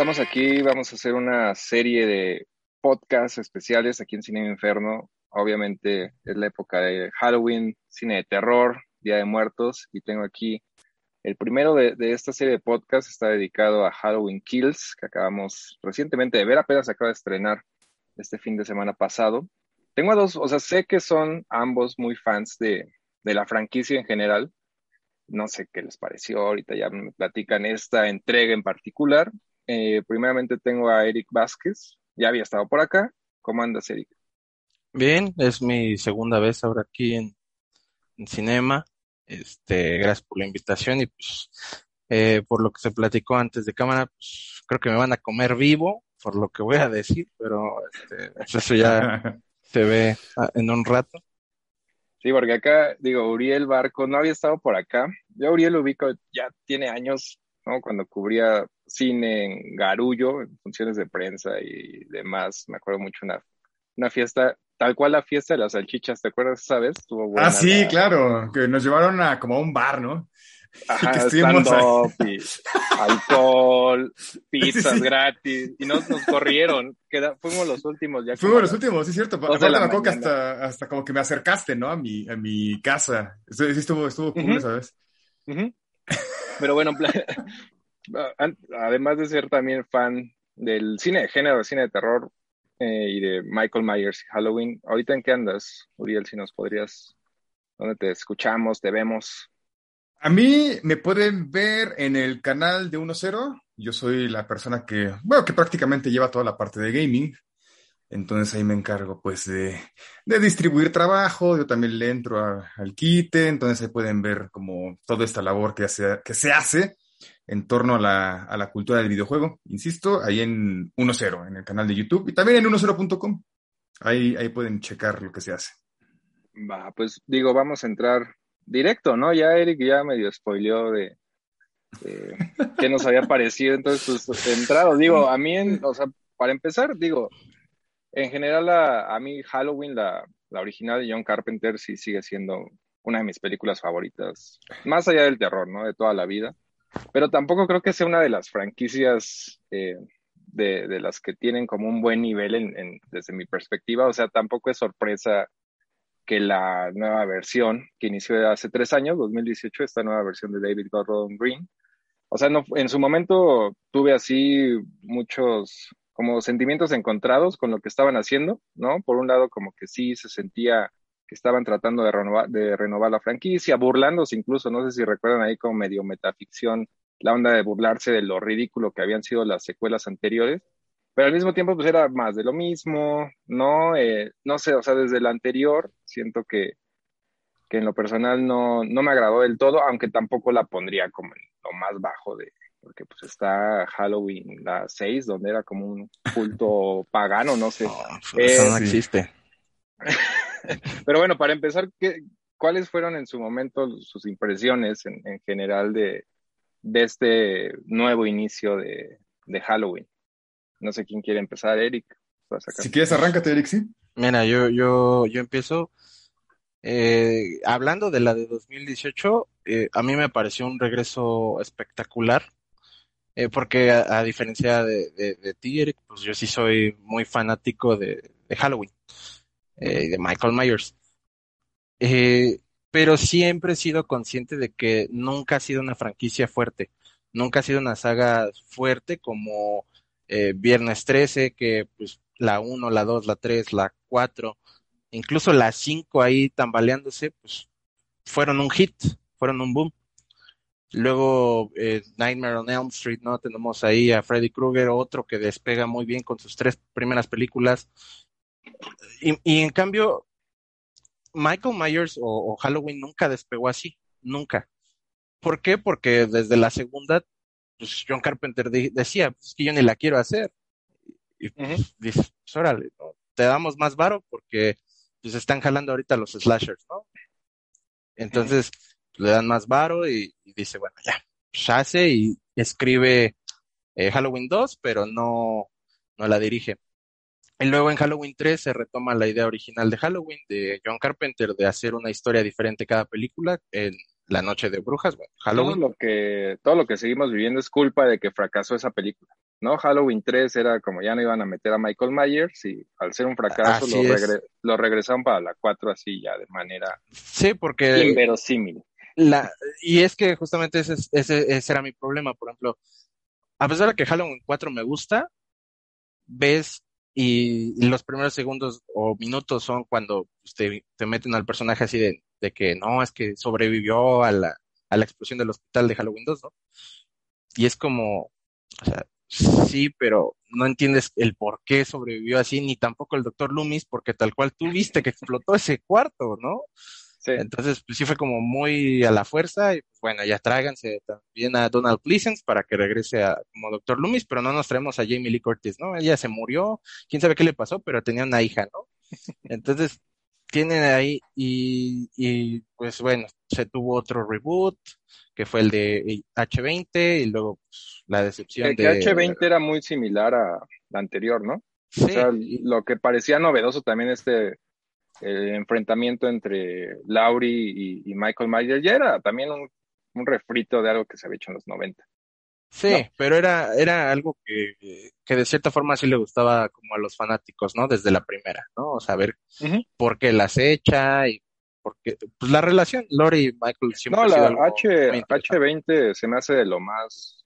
Estamos aquí, vamos a hacer una serie de podcasts especiales aquí en Cine Inferno. Obviamente es la época de Halloween, cine de terror, Día de Muertos, y tengo aquí el primero de, esta serie de podcasts, está dedicado a Halloween Kills, que acabamos recientemente de ver, apenas acaba de estrenar este fin de semana pasado. Tengo a dos, o sea, sé que son ambos muy fans de, de la franquicia en general. No sé qué les pareció, ahorita ya me platican esta entrega en particular. Eh, primeramente tengo a Eric Vázquez, ya había estado por acá. ¿Cómo andas, Eric? Bien, es mi segunda vez ahora aquí en, Cinema. Este, gracias por la invitación y pues eh, por lo que se platicó antes de cámara, pues creo que me van a comer vivo por lo que voy a decir, pero este, pues, eso ya se ve ah, en un rato. Sí, porque acá, digo, Uriel Barco no había estado por acá. Yo Uriel lo ubico, ya tiene años, ¿no? Cuando cubría cine en Garullo, en funciones de prensa y demás. Me acuerdo mucho una, una fiesta, tal cual la fiesta de las salchichas, ¿te acuerdas esa vez? Estuvo buena ah, sí, claro, que nos llevaron a como a un bar, ¿no? Ajá, stand y alcohol, pizzas gratis, y nos, nos corrieron, fuimos los últimos ya. Fuimos los últimos, sí es cierto, aparte me acuerdo que hasta, hasta como que me acercaste, ¿no? A mi, a mi casa, sí estuvo, estuvo cool esa vez. Pero bueno, además de ser también fan del cine de género, cine de terror eh, y de Michael Myers y Halloween, ¿ahorita en qué andas, Uriel? Si nos podrías, ¿dónde te escuchamos, te vemos? A mí me pueden ver en el canal de 1.0. Yo soy la persona que, bueno, que prácticamente lleva toda la parte de gaming. Entonces ahí me encargo pues de, distribuir trabajo, yo también le entro al quite, entonces ahí pueden ver como toda esta labor que, hace, que se hace en torno a la, a la cultura del videojuego. Insisto, ahí en 1.0, en el canal de YouTube y también en 1.0.com. Ahí, ahí pueden checar lo que se hace. Va, pues digo, vamos a entrar directo, ¿no? Ya Eric ya medio spoileó de, de qué nos había parecido, entonces pues entrado, digo, a mí, o sea, para empezar, digo, en general a, a mí Halloween, la, original de John Carpenter, sí sigue siendo una de mis películas favoritas, más allá del terror, ¿no? De toda la vida, pero tampoco creo que sea una de las franquicias eh, de, las que tienen como un buen nivel desde mi perspectiva, o sea, tampoco es sorpresa que la nueva versión que inició hace tres años, 2018, esta nueva versión de David Gordon Green. O sea, no, en su momento tuve así muchos como sentimientos encontrados con lo que estaban haciendo, ¿no? Por un lado, como que sí se sentía que estaban tratando de renovar, de renovar la franquicia, burlándose incluso, no sé si recuerdan ahí como medio metaficción, la onda de burlarse de lo ridículo que habían sido las secuelas anteriores pero al mismo tiempo pues era más de lo mismo, ¿no? Eh, no sé, o sea, desde el anterior siento que, que en lo personal no, no me agradó del todo, aunque tampoco la pondría como lo más bajo de, porque pues está Halloween la 6, donde era como un culto pagano, no sé. eso no eh, existe. Pero bueno, para empezar, ¿qué, ¿cuáles fueron en su momento sus impresiones en, en general de, de este nuevo inicio de, de Halloween? No sé quién quiere empezar, Eric. Si quieres, arráncate, Eric, sí. Mira, yo, yo, yo empiezo. Eh, hablando de la de 2018, eh, a mí me pareció un regreso espectacular, eh, porque a, diferencia de, de, Eric, pues yo sí soy muy fanático de, de Halloween y de Michael Myers. pero siempre he sido consciente de que nunca ha sido una franquicia fuerte, nunca ha sido una saga fuerte como eh, Viernes 13, que pues la 1, la 2, la 3, la 4, incluso la 5 ahí tambaleándose, pues fueron un hit, fueron un boom. Luego eh, Nightmare on Elm Street, ¿no? Tenemos ahí a Freddy Krueger, otro que despega muy bien con sus tres primeras películas. Y, y en cambio, Michael Myers o, o, Halloween nunca despegó así, nunca. ¿Por qué? Porque desde la segunda pues John Carpenter decía, pues, es que yo ni la quiero hacer. Y pues, dices, pues órale, te damos más varo porque pues están jalando ahorita los slashers, ¿no? Entonces le dan más varo y, dice, bueno, ya, hace y escribe eh, Halloween 2, pero no, no la dirige. Y luego en Halloween 3 se retoma la idea original de Halloween de John Carpenter de hacer una historia diferente cada película. En la Noche de Brujas, bueno, Halloween. Todo lo que, todo lo que seguimos viviendo es culpa de que fracasó esa película. ¿no? Halloween 3 era como ya no iban a meter a Michael Myers y al ser un fracaso lo, lo, regresaron para la 4 así ya de manera sí, porque inverosímil. La, y es que justamente ese, ese, ese era mi problema, por ejemplo, a pesar de que Halloween 4 me gusta, ves y, los primeros segundos o minutos son cuando te, te meten al personaje así de, de, que no, es que sobrevivió a la, a la explosión del hospital de Halloween 2, ¿no? Y es como, o sea, sí, pero no entiendes el por qué sobrevivió así, ni tampoco el doctor Loomis, porque tal cual tú viste que explotó ese cuarto, ¿no? Entonces, pues sí fue como muy a la fuerza y pues, bueno, ya tráiganse también a Donald Pleasence para que regrese a, como Doctor Loomis, pero no nos traemos a Jamie Lee Curtis, ¿no? Ella se murió, quién sabe qué le pasó, pero tenía una hija, ¿no? Entonces, tienen ahí y, y pues bueno, se tuvo otro reboot que fue el de H20 y luego pues, la decepción que, de... H20 era muy similar a la anterior, ¿no? Sí. O sea, lo que parecía novedoso también este el enfrentamiento entre Laurie y, Michael Myers ya era también un, refrito de algo que se había hecho en los 90. Sí, pero era, era algo que, que, de cierta forma sí le gustaba como a los fanáticos, ¿no? Desde la primera, ¿no? O saber por qué las echa y por qué, pues la relación, Laurie y Michael siempre No, la H, H20 se me hace de lo más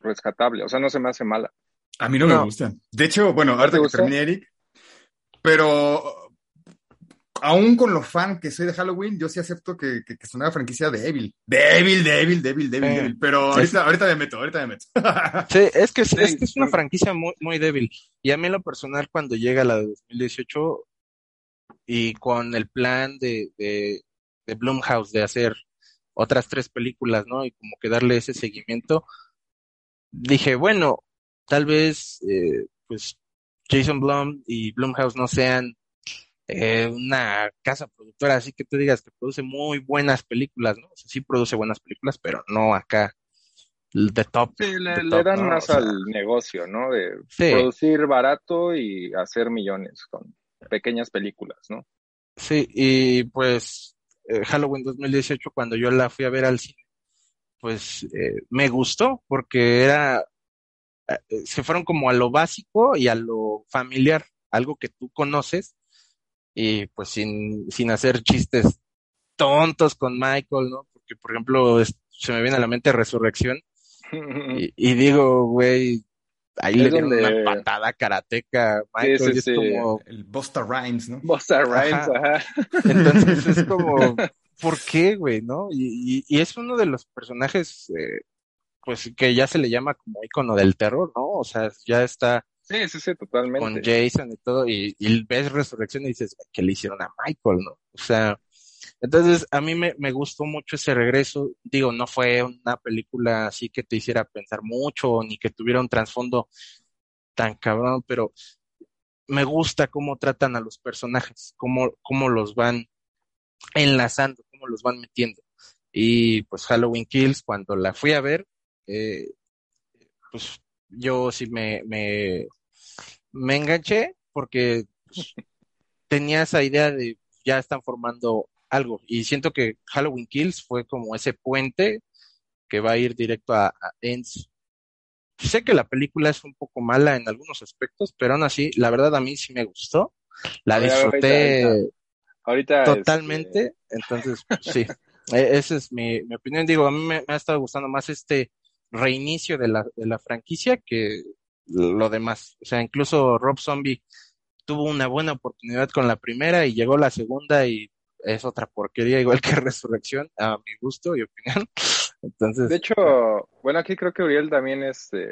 rescatable, o sea, no se me hace mala. A mí no, me gusta. De hecho, bueno, ahorita que terminé, Eric, pero aún con lo fan que soy de Halloween, yo sí acepto que, que, es una franquicia débil. Débil, débil, débil, débil, débil. Pero ahorita, ahorita me meto, ahorita me meto. sí, es que es, que es una franquicia muy, muy débil. Y a mí en lo personal, cuando llega la de 2018 y con el plan de, de, de Blumhouse de hacer otras tres películas, ¿no? Y como que darle ese seguimiento, dije, bueno, tal vez, eh, pues, Jason Blum y Blumhouse no sean eh, una casa productora así que tú digas que produce muy buenas películas, ¿no? O sea, sí produce buenas películas, pero no acá de top. Sí, le, dan más al negocio, ¿no? De producir barato y hacer millones con pequeñas películas, ¿no? Sí, y pues eh, Halloween 2018, cuando yo la fui a ver al cine, pues eh, me gustó porque era, se fueron como a lo básico y a lo familiar, algo que tú conoces y pues sin, sin hacer chistes tontos con Michael, ¿no? Porque, por ejemplo, se me viene a la mente Resurrección y, digo, güey, ahí le dieron una patada karateca Michael y es como... El Busta Rhymes, ¿no? Busta Rhymes, ajá. Entonces es como, ¿por qué, güey, no? Y, y, es uno de los personajes, eh, pues, que ya se le llama como icono del terror, ¿no? O sea, ya está Sí, sí, sí, totalmente. Con Jason y todo, y, ves Resurrección y dices, ¿qué le hicieron a Michael, no? O sea, entonces a mí me, me, gustó mucho ese regreso. Digo, no fue una película así que te hiciera pensar mucho, ni que tuviera un trasfondo tan cabrón, pero me gusta cómo tratan a los personajes, cómo, cómo los van enlazando, cómo los van metiendo. Y pues Halloween Kills, cuando la fui a ver, eh, pues yo sí me, me, me enganché porque pues, tenía esa idea de ya están formando algo y siento que Halloween Kills fue como ese puente que va a ir directo a, a Ends. Sé que la película es un poco mala en algunos aspectos, pero aún así, la verdad a mí sí me gustó. La disfruté ahorita, totalmente. Entonces, sí, e, esa es mi, mi, opinión. Digo, a mí me, me, ha estado gustando más este reinicio de la, de la franquicia que lo demás. O sea, incluso Rob Zombie tuvo una buena oportunidad con la primera y llegó la segunda y es otra porquería, igual que Resurrección, a mi gusto y opinión. Entonces. De hecho, bueno, aquí creo que Uriel también este.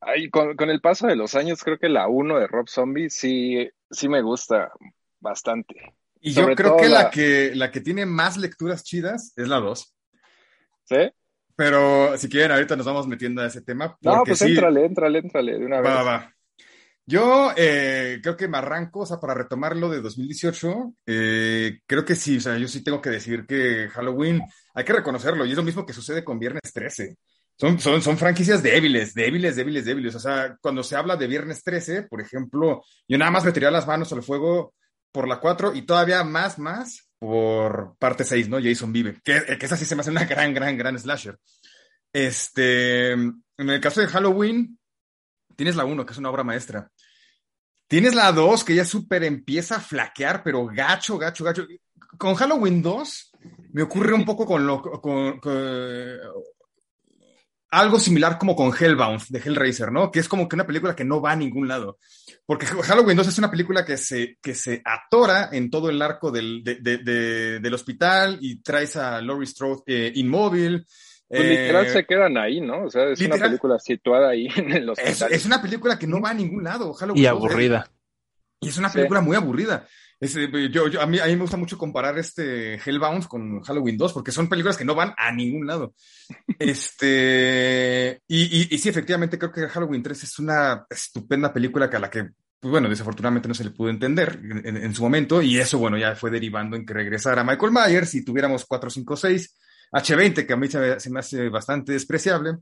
Ay, con, con, el paso de los años, creo que la 1 de Rob Zombie sí, sí me gusta bastante. Y yo creo que la... la... que la que tiene más lecturas chidas es la 2. ¿Sí? Pero si quieren, ahorita nos vamos metiendo a ese tema. No, pues sí, éntrale, éntrale, éntrale de una vez. Va, va. Yo eh, creo que me arranco, o sea, para retomarlo de 2018, eh, creo que sí, o sea, yo sí tengo que decir que Halloween, hay que reconocerlo, y es lo mismo que sucede con Viernes 13. Son, son, son franquicias débiles, débiles, débiles, débiles. O sea, cuando se habla de Viernes 13, por ejemplo, yo nada más metería las manos al fuego por la 4 y todavía más, más por parte 6, ¿no? Jason Vive, que, que esa sí se me hace una gran, gran, gran slasher. Este, en el caso de Halloween, tienes la 1, que es una obra maestra. Tienes la 2, que ya súper empieza a flaquear, pero gacho, gacho, gacho. Con Halloween 2 me ocurre un poco con lo con, algo similar como con Hellbound de Hellraiser, ¿no? Que es como que una película que no va a ningún lado. Porque Halloween 2 es una película que se, que se atora en todo el arco del, del hospital y traes a Laurie Strode eh, inmóvil. Pues literal eh, se quedan ahí, ¿no? O sea, es una película situada ahí en el hospital. Es, una película que no va a ningún lado. y aburrida. y es una película muy aburrida. Eh, yo, a, mí, a mí me gusta mucho comparar este Hellbound con Halloween 2, porque son películas que no van a ningún lado. Este, y, y, sí, efectivamente, creo que Halloween 3 es una estupenda película que a la que, pues bueno, desafortunadamente no se le pudo entender en, en, su momento, y eso, bueno, ya fue derivando en que regresara Michael Myers y tuviéramos 4, 5, 6 H20, que a mí se, me hace bastante despreciable.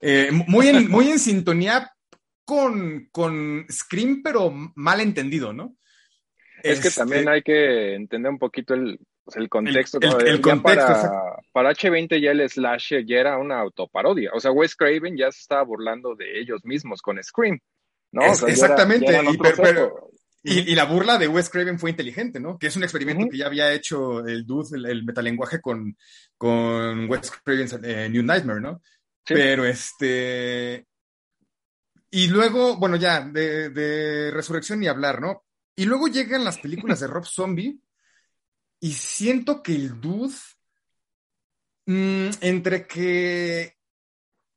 Eh, muy, en, muy en sintonía con, con Scream, pero mal entendido, ¿no? Es que también este hay que entender un poquito el, el contexto. El, contexto para, para, H20 ya el slasher ya era una autoparodia. O sea, Wes Craven ya se estaba burlando de ellos mismos con Scream. ¿no? exactamente. pero, y, la burla de Wes Craven fue inteligente, ¿no? Que es un experimento que ya había hecho el Dude, el, metalenguaje con, con Wes Craven's eh, New Nightmare, ¿no? Pero este. Y luego, bueno, ya, de, Resurrección ni hablar, ¿no? Y luego llegan las películas de Rob Zombie y siento que el Dude, mm, entre que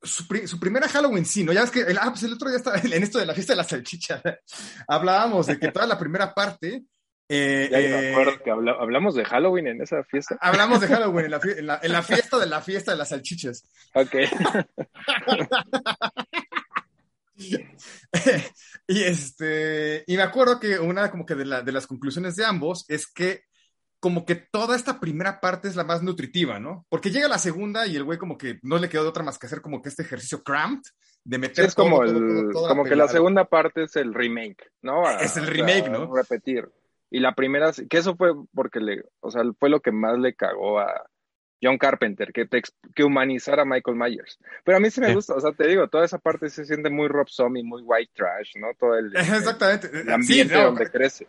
su, primera Halloween sí, ¿no? Ya es que el, ah, pues el otro día estaba en esto de la fiesta de la salchicha. Hablábamos de que toda la primera parte. Eh, me acuerdo eh, que hablamos de Halloween en esa fiesta. Hablamos de Halloween en la, en la, fiesta de la fiesta de las salchichas. Ok. y este, y me acuerdo que una como que de, la, de las conclusiones de ambos es que como que toda esta primera parte es la más nutritiva, ¿no? Porque llega la segunda y el güey como que no le quedó de otra más que hacer como que este ejercicio cramped de meter es como el, como que la segunda parte es el remake, ¿no? es el remake, ¿no? Repetir. Y la primera, que eso fue porque le, o sea, fue lo que más le cagó a John Carpenter, que, te, que humanizara a Michael Myers. Pero a mí sí me gusta, o sea, te digo, toda esa parte se siente muy Rob Zombie, muy white trash, ¿no? Todo el, Exactamente. ambiente donde crece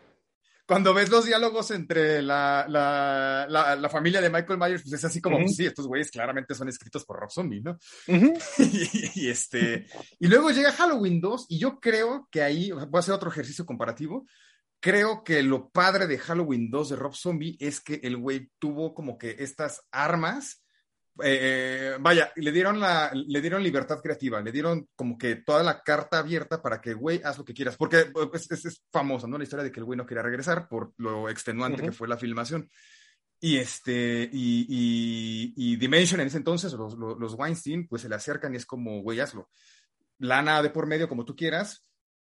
cuando ves los diálogos entre la, la, la, familia de Michael Myers, pues es así como, sí, estos güeyes claramente son escritos por Rob Zombie, ¿no? y, este, y luego llega Halloween 2 y yo creo que ahí, voy a hacer otro ejercicio comparativo, creo que lo padre de Halloween 2 de Rob Zombie es que el güey tuvo como que estas armas eh, vaya, le dieron, la, le dieron libertad creativa, le dieron como que toda la carta abierta para que, güey, haz lo que quieras, porque pues, es, famosa, ¿no? La historia de que el güey no quería regresar por lo extenuante que fue la filmación. Y este, y, y, Dimension en ese entonces, los, los, los, Weinstein, pues se le acercan y es como, güey, hazlo. Lana de por medio, como tú quieras,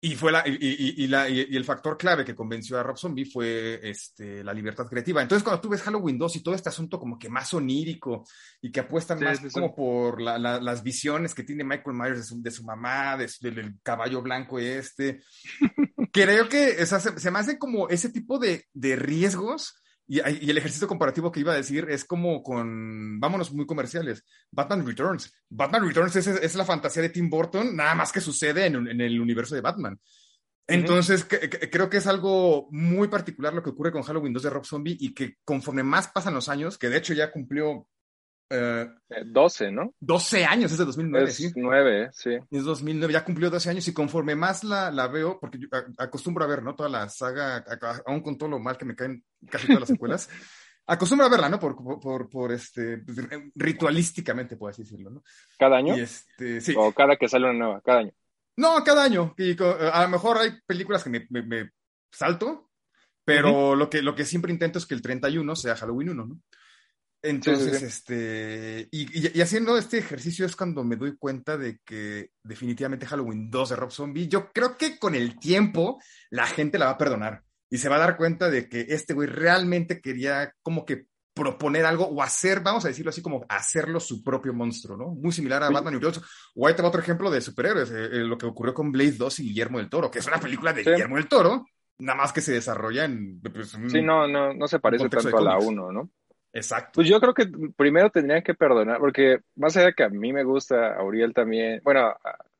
y, fue la, y, la, y, el factor clave que convenció a Rob Zombie fue este, la libertad creativa. Entonces, cuando tú ves Halloween 2 y todo este asunto como que más onírico y que apuesta más como por las visiones que tiene Michael Myers de su, mamá, del caballo blanco este, creo que se, me hace como ese tipo de, de riesgos y, el ejercicio comparativo que iba a decir es como con, vámonos muy comerciales, Batman Returns. Batman Returns es, la fantasía de Tim Burton, nada más que sucede en, el universo de Batman. Entonces, creo que es algo muy particular lo que ocurre con Halloween 2 de Rob Zombie y que conforme más pasan los años, que de hecho ya cumplió 12, eh, ¿no? 12 años, es de 2009, es sí. 9, sí. Es 2009, ya cumplió 12 años y conforme más la, la veo, porque yo acostumbro a ver, ¿no? Toda la saga, aún con todo lo mal que me caen casi todas las secuelas, acostumbro a verla, ¿no? Por, por, por, este, ritualísticamente, puedo así decirlo, ¿no? ¿Cada año? este, sí. O cada que sale una nueva, cada año. No, cada año. Y a lo mejor hay películas que me, me, salto, pero lo, que, lo que siempre intento es que el 31 sea Halloween 1, ¿no? Entonces, este, y, haciendo este ejercicio es cuando me doy cuenta de que definitivamente Halloween 2 de Rob Zombie, yo creo que con el tiempo la gente la va a perdonar y se va a dar cuenta de que este güey realmente quería como que proponer algo o hacer, vamos a decirlo así, como hacerlo su propio monstruo, ¿no? Muy similar a Batman y O ahí te va otro ejemplo de superhéroes, eh, eh, lo que ocurrió con Blade 2 y Guillermo del Toro, que es una película de Guillermo del Toro, nada más que se desarrolla en... Pues, sí, no, no, no se parece tanto a la 1, ¿no? Exacto. Pues yo creo que primero tendrían que perdonar, porque más allá de que a mí me gusta, a Uriel también, bueno,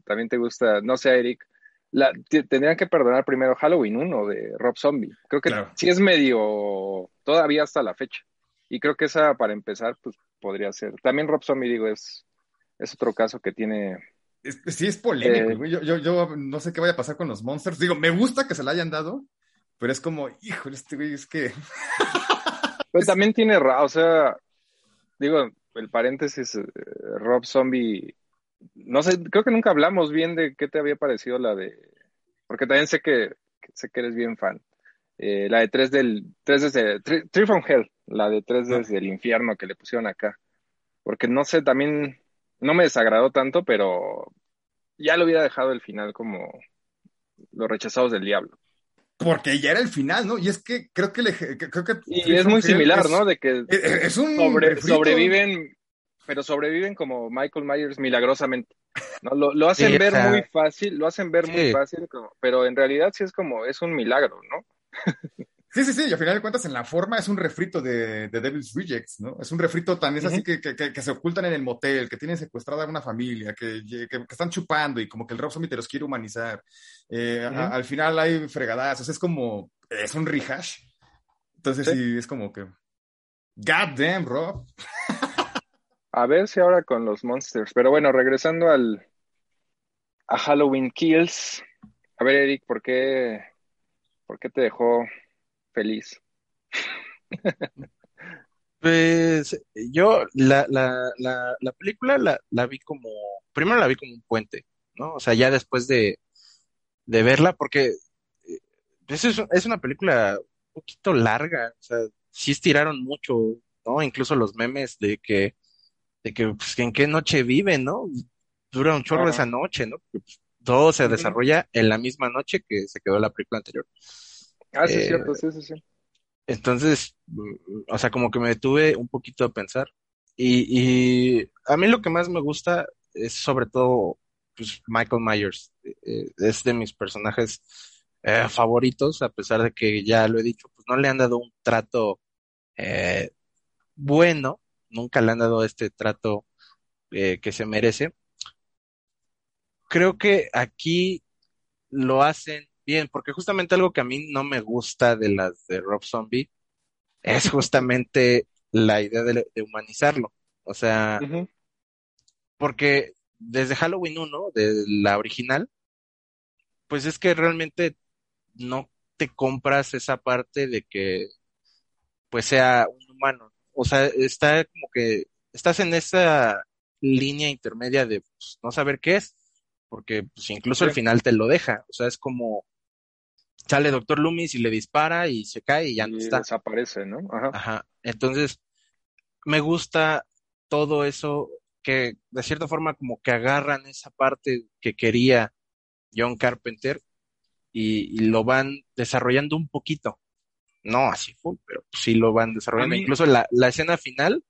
también te gusta, no sé, Eric, la, tendrían que perdonar primero Halloween 1 de Rob Zombie. Creo que sí es medio, todavía hasta la fecha. Y creo que esa, para empezar, pues podría ser. También Rob Zombie, digo, es, es otro caso que tiene... sí, es polémico. Eh, yo, yo, yo no sé qué vaya a pasar con los Monsters. Digo, me gusta que se la hayan dado, pero es como, híjole, este güey es que... Pues también tiene, o sea, digo, el paréntesis, eh, Rob Zombie, no sé, creo que nunca hablamos bien de qué te había parecido la de, porque también sé que, sé que eres bien fan. Eh, la de tres del, tres desde, Three from Hell, la de tres ah. desde el infierno que le pusieron acá. Porque no sé, también no me desagradó tanto, pero ya lo hubiera dejado el final como los rechazados del diablo porque ya era el final, ¿no? Y es que creo que, le, creo que y es muy similar, ¿no? De que es un sobreviven, pero sobreviven como Michael Myers milagrosamente. ¿no? Lo, lo hacen ver muy fácil, lo hacen ver muy fácil, pero en realidad sí es como, es un milagro, ¿no? Sí, sí, sí, y al final de cuentas en la forma es un refrito de, de Devil's Rejects, ¿no? Es un refrito tan, es así que, que, que, se ocultan en el motel, que tienen secuestrada a una familia, que, están chupando y como que el Rob Zombie te los quiere humanizar. Eh, al final hay fregadazos, es como, es un rehash. Entonces ¿Sí? es como que, God damn, Rob. a ver si ahora con los monsters, pero bueno, regresando al, a Halloween Kills. A ver, Eric, ¿por qué, por qué te dejó feliz. Pues yo la, la, la, la película la, la, vi como, primero la vi como un puente, ¿no? O sea, ya después de, de verla, porque eh, es, es una película un poquito larga, o sea, sí estiraron mucho, ¿no? Incluso los memes de que, de que, pues, en qué noche viven, ¿no? Dura un chorro esa noche, ¿no? Pues, todo se desarrolla en la misma noche que se quedó la película anterior. Ah, sí, es cierto, sí, sí, sí. Entonces, o sea, como que me detuve un poquito a pensar. Y, y a mí lo que más me gusta es sobre todo pues, Michael Myers. Eh, es de mis personajes eh, favoritos, a pesar de que ya lo he dicho, pues no le han dado un trato eh, bueno, nunca le han dado este trato que se merece. Creo que aquí lo hacen bien, porque justamente algo que a mí no me gusta de las de Rob Zombie es justamente la idea de, humanizarlo. O sea, porque desde Halloween 1, de la original, pues es que realmente no te compras esa parte de que pues sea un humano. O sea, está como que estás en esa línea intermedia de pues, no saber qué es, porque pues incluso al final te lo deja. O sea, es como sale Doctor Loomis y le dispara y se cae y ya no está. Desaparece, ¿no? Ajá. Ajá. Entonces, me gusta todo eso que de cierta forma como que agarran esa parte que quería John Carpenter y, lo van desarrollando un poquito. No así fue, pero sí lo van desarrollando. Incluso la, la escena final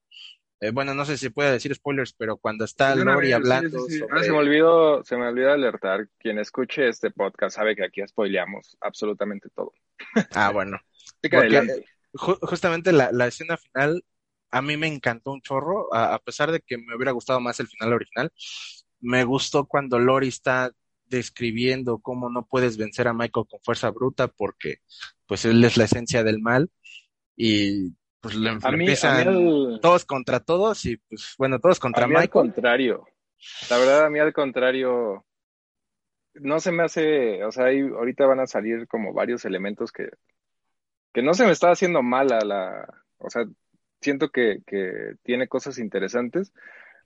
eh, bueno, no sé si puede decir spoilers, pero cuando está Lori hablando. Ah, se me olvidó, se me olvidó alertar. Quien escuche este podcast sabe que aquí spoileamos absolutamente todo. Ah, bueno. justamente la, escena final a mí me encantó un chorro, a, pesar de que me hubiera gustado más el final original. Me gustó cuando Lori está describiendo cómo no puedes vencer a Michael con fuerza bruta porque pues él es la esencia del mal y pues le, a mí, empiezan todos contra todos y pues bueno, todos contra a mí Al contrario. La verdad, a mí al contrario, no se me hace, o sea, ahorita van a salir como varios elementos que, que no se me está haciendo mal a la, o sea, siento que, que tiene cosas interesantes,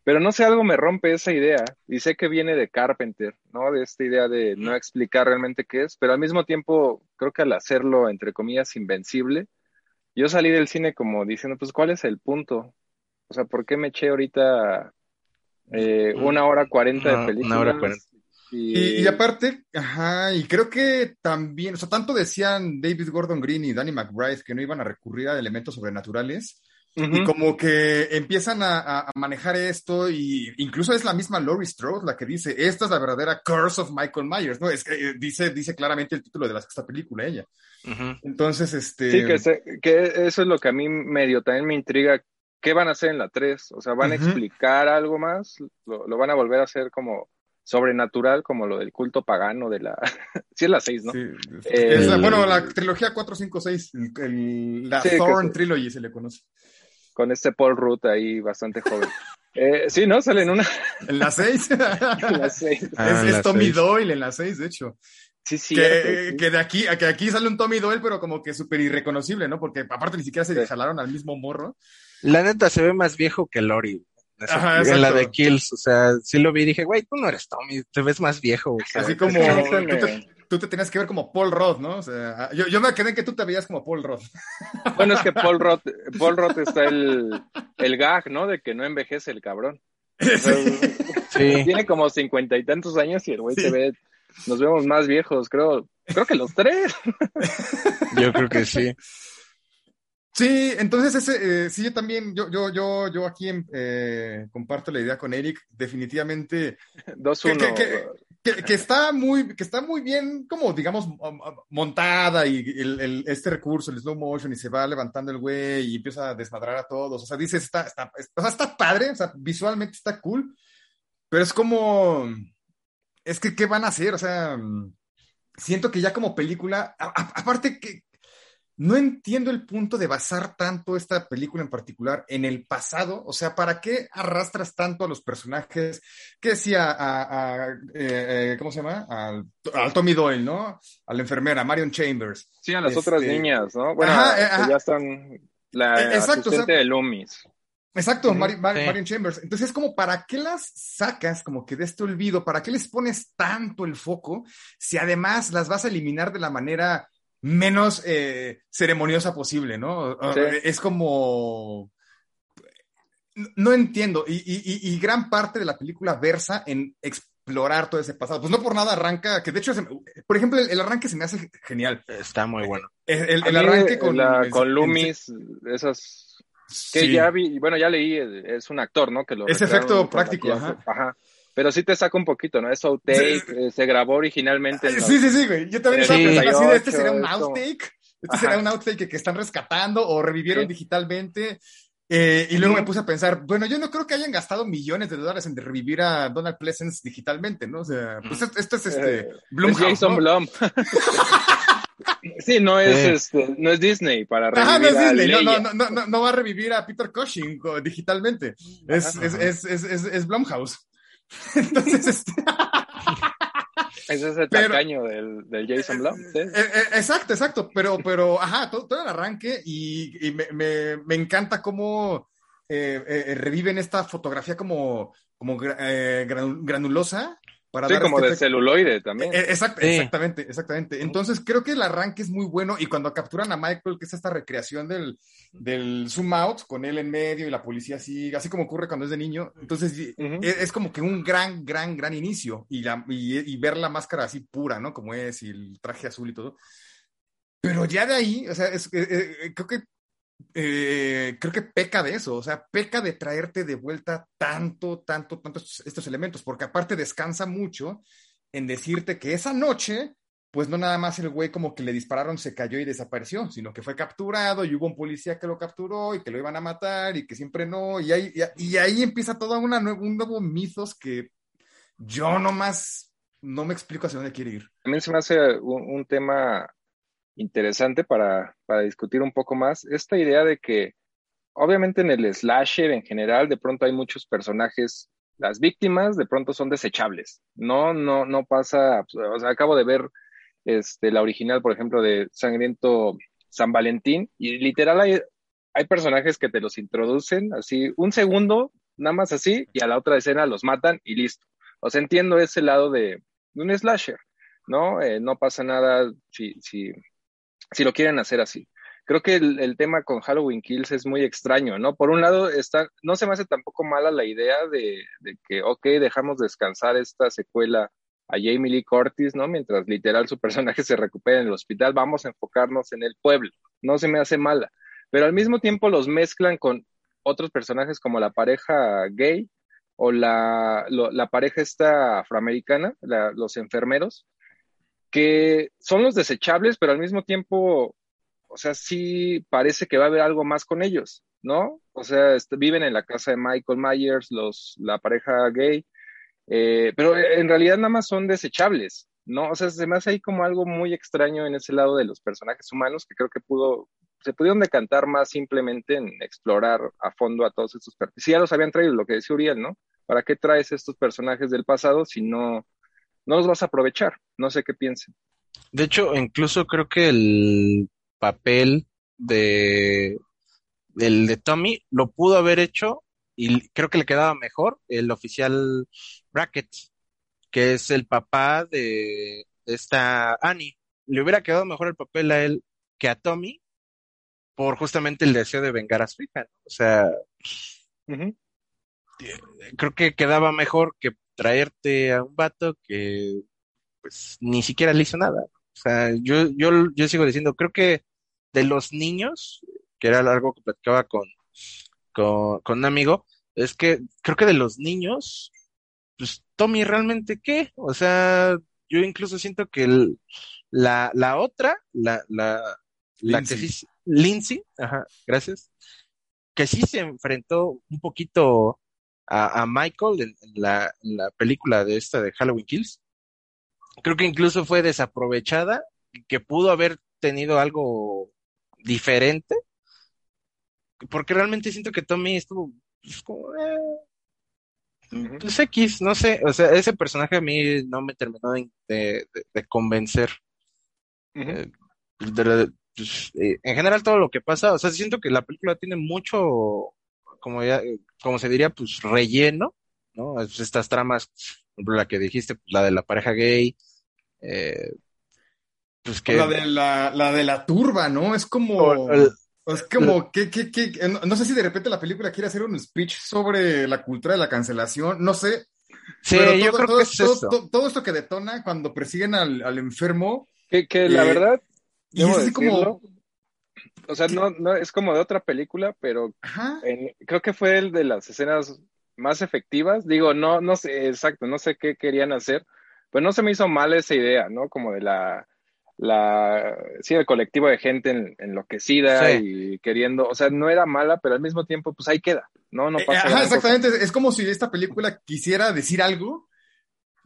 pero no sé, algo me rompe esa idea y sé que viene de Carpenter, ¿no? De esta idea de no explicar realmente qué es, pero al mismo tiempo creo que al hacerlo, entre comillas, invencible, yo salí del cine como diciendo, pues, ¿cuál es el punto? O sea, ¿por qué me eché ahorita eh, una hora cuarenta de película? Una hora cuarenta. Y... aparte, ajá, y creo que también, o sea, tanto decían David Gordon Green y Danny McBride que no iban a recurrir a elementos sobrenaturales, Y como que empiezan a, manejar esto y incluso es la misma Laurie Strode la que dice, esta es la verdadera curse of Michael Myers, ¿no? Es que eh, dice, dice claramente el título de la sexta película ella. Entonces, este... Sí, que, que, eso es lo que a mí medio también me intriga. ¿Qué van a hacer en la 3? O sea, ¿van a explicar algo más? ¿Lo, ¿Lo, van a volver a hacer como sobrenatural como lo del culto pagano de la... sí es la 6, ¿no? Sí, bueno, la trilogía 4, 5, 6, el, la Thorn Trilogy se le conoce. Con este Paul Rudd ahí bastante joven. Eh, sí, ¿no? Sale en una... ¿En la 6? en la 6. Ah, es, Tommy Doyle en la 6, de hecho. Sí, sí, que, que, de aquí, que aquí sale un Tommy Doyle, pero como que súper irreconocible, ¿no? Porque aparte ni siquiera se jalaron al mismo morro. La neta se ve más viejo que Lori en la de Kills, o sea, sí lo vi y dije, güey, tú no eres Tommy, te ves más viejo. Así como tú te, tenías que ver como Paul Roth, ¿no? O sea, yo, yo me quedé en que tú te veías como Paul Roth. Bueno, es que Paul Roth, Paul Roth está el, el gag, ¿no? De que no envejece el cabrón. sí. Tiene como cincuenta y tantos años y el güey se ve, nos vemos más viejos, creo, creo que los tres. Yo creo que sí. Sí, entonces ese, eh, sí, yo también, yo, yo, yo, yo aquí eh, comparto la idea con Eric, definitivamente. Dos que, que, está muy, que está muy bien, como digamos, montada y el, este recurso, el slow motion, y se va levantando el güey y empieza a desmadrar a todos. O sea, dices, está, está, sea, está padre, o sea, visualmente está cool, pero es como, es que, ¿qué van a hacer? O sea, siento que ya como película, aparte que no entiendo el punto de basar tanto esta película en particular en el pasado. O sea, ¿para qué arrastras tanto a los personajes? Que si a, eh, eh, ¿cómo se llama? Al, Tommy Doyle, ¿no? A la enfermera, Marion Chambers. Sí, a las otras este, niñas, ¿no? Bueno, ya están la exacto, asistente de Loomis. Exacto, Marion Chambers. Entonces es como, ¿para qué las sacas como que de este olvido? ¿Para qué les pones tanto el foco si además las vas a eliminar de la manera menos eh, ceremoniosa posible, ¿no? Es como... No entiendo, y, gran parte de la película versa en explorar todo ese pasado. Pues no por nada arranca, que de hecho, por ejemplo, el, arranque se me hace genial. Está muy bueno. El, arranque con... con Loomis, esas... Que ya vi, bueno, ya leí, es un actor, ¿no? Que lo es efecto práctico, ajá. ajá pero sí te saca un poquito, ¿no? Es outtake, eh, se grabó originalmente. Sí, sí, sí, güey. Yo también estaba pensando así este sería un outtake. Este sería un outtake que, están rescatando o revivieron digitalmente. Eh, y luego me puse a pensar, bueno, yo no creo que hayan gastado millones de dólares en revivir a Donald Pleasence digitalmente, ¿no? O sea, pues esto es este Blumhouse, Jason Blum. Sí, no es este, no es Disney para revivir Ajá, no es Disney, no, no, no, no, va a revivir a Peter Cushing digitalmente. Es, es, es, es, es Blumhouse. Entonces, este... Ese es el tacaño del, del, Jason Blum. Eh, eh, exacto, exacto. Pero, pero, ajá, todo, el arranque y, me, me, me, encanta cómo eh, reviven esta fotografía como, como granulosa sí, como este de celuloide también. Eh, exactamente, exactamente. Entonces creo que el arranque es muy bueno y cuando capturan a Michael, que es esta recreación del, del zoom out con él en medio y la policía así, así como ocurre cuando es de niño, entonces e, es, como que un gran, gran, gran inicio y, la, y, ver la máscara así pura, ¿no? Como es y el traje azul y todo. Pero ya de ahí, o sea, es, eh, eh, creo que eh, creo que peca de eso, o sea, peca de traerte de vuelta tanto, tanto, tanto estos, elementos, porque aparte descansa mucho en decirte que esa noche, pues no nada más el güey como que le dispararon, se cayó y desapareció, sino que fue capturado y hubo un policía que lo capturó y que lo iban a matar y que siempre no, y ahí, y, ahí empieza todo una, un nuevo mitos que yo nomás no me explico hacia dónde quiere ir. También se me hace un tema interesante para, para discutir un poco más esta idea de que obviamente en el slasher en general de pronto hay muchos personajes las víctimas de pronto son desechables. No no no pasa o sea acabo de ver este la original por ejemplo de sangriento San Valentín y literal hay hay personajes que te los introducen así un segundo nada más así y a la otra escena los matan y listo. O sea entiendo ese lado de, un slasher no eh, no pasa nada si si si lo quieren hacer así. Creo que el, tema con Halloween Kills es muy extraño, ¿no? Por un lado, está, no se me hace tampoco mala la idea de, que, ok, dejamos descansar esta secuela a Jamie Lee Curtis, ¿no? Mientras literal su personaje se recupera en el hospital, vamos a enfocarnos en el pueblo. No se me hace mala. pero al mismo tiempo los mezclan con otros personajes como la pareja gay o la, la pareja esta afroamericana, los enfermeros, que son los desechables, pero al mismo tiempo, o sea, sí parece que va a haber algo más con ellos, ¿no? O sea, este, viven en la casa de Michael Myers, los, la pareja gay, eh, pero en realidad nada más son desechables, ¿no? O sea, hace ahí como algo muy extraño en ese lado de los personajes humanos que creo que pudo, se pudieron decantar más simplemente en explorar a fondo a todos estos personajes. Si ya los habían traído, lo que decía Uriel, ¿no? ¿Para qué traes estos personajes del pasado si no, no los vas a aprovechar? No sé qué piensen. De hecho, incluso creo que el papel de el de Tommy lo pudo haber hecho y creo que le quedaba mejor el oficial Brackett, que es el papá de esta Annie. Le hubiera quedado mejor el papel a él que a Tommy por justamente el deseo de vengar a su hija. O sea, creo que quedaba mejor que traerte a un vato que pues ni siquiera le hizo nada. O sea, yo, yo, yo sigo diciendo, creo que de los niños, que era algo que platicaba con, con, con un amigo, es que creo que de los niños, pues Tommy realmente qué, o sea, yo incluso siento que la, la otra, la, la, la que sí, Lindsay, ajá, gracias, que sí se enfrentó un poquito a, Michael en, la, en, la, película de esta de Halloween Kills. Creo que incluso fue desaprovechada, que pudo haber tenido algo diferente, porque realmente siento que Tommy estuvo pues, como, eh, pues X, no sé, o sea, ese personaje a mí no me terminó de, convencer. Eh, pues, eh, en general todo lo que pasa, o sea, siento que la película tiene mucho, como ya, como se diría, pues relleno, ¿no? Estas tramas, la que dijiste, pues, la de la pareja gay, eh, pues que... La de la, la de la turba, ¿no? Es como... es como que, que, que, no, sé si de repente la película quiere hacer un speech sobre la cultura de la cancelación, no sé. Sí, yo creo que es todo, todo, esto que detona cuando persiguen al, al enfermo. Que, que la eh, verdad, y es así como. O sea, no, no, es como de otra película, pero creo que fue el de las escenas más efectivas. Digo, no, no sé, exacto, no sé qué querían hacer, pero no se me hizo mal esa idea, ¿no? Como de la, la, sí, el colectivo de gente enloquecida y queriendo, o sea, no era mala, pero al mismo tiempo, pues ahí queda, ¿no? No eh, pasa Ajá, exactamente, es como si esta película quisiera decir algo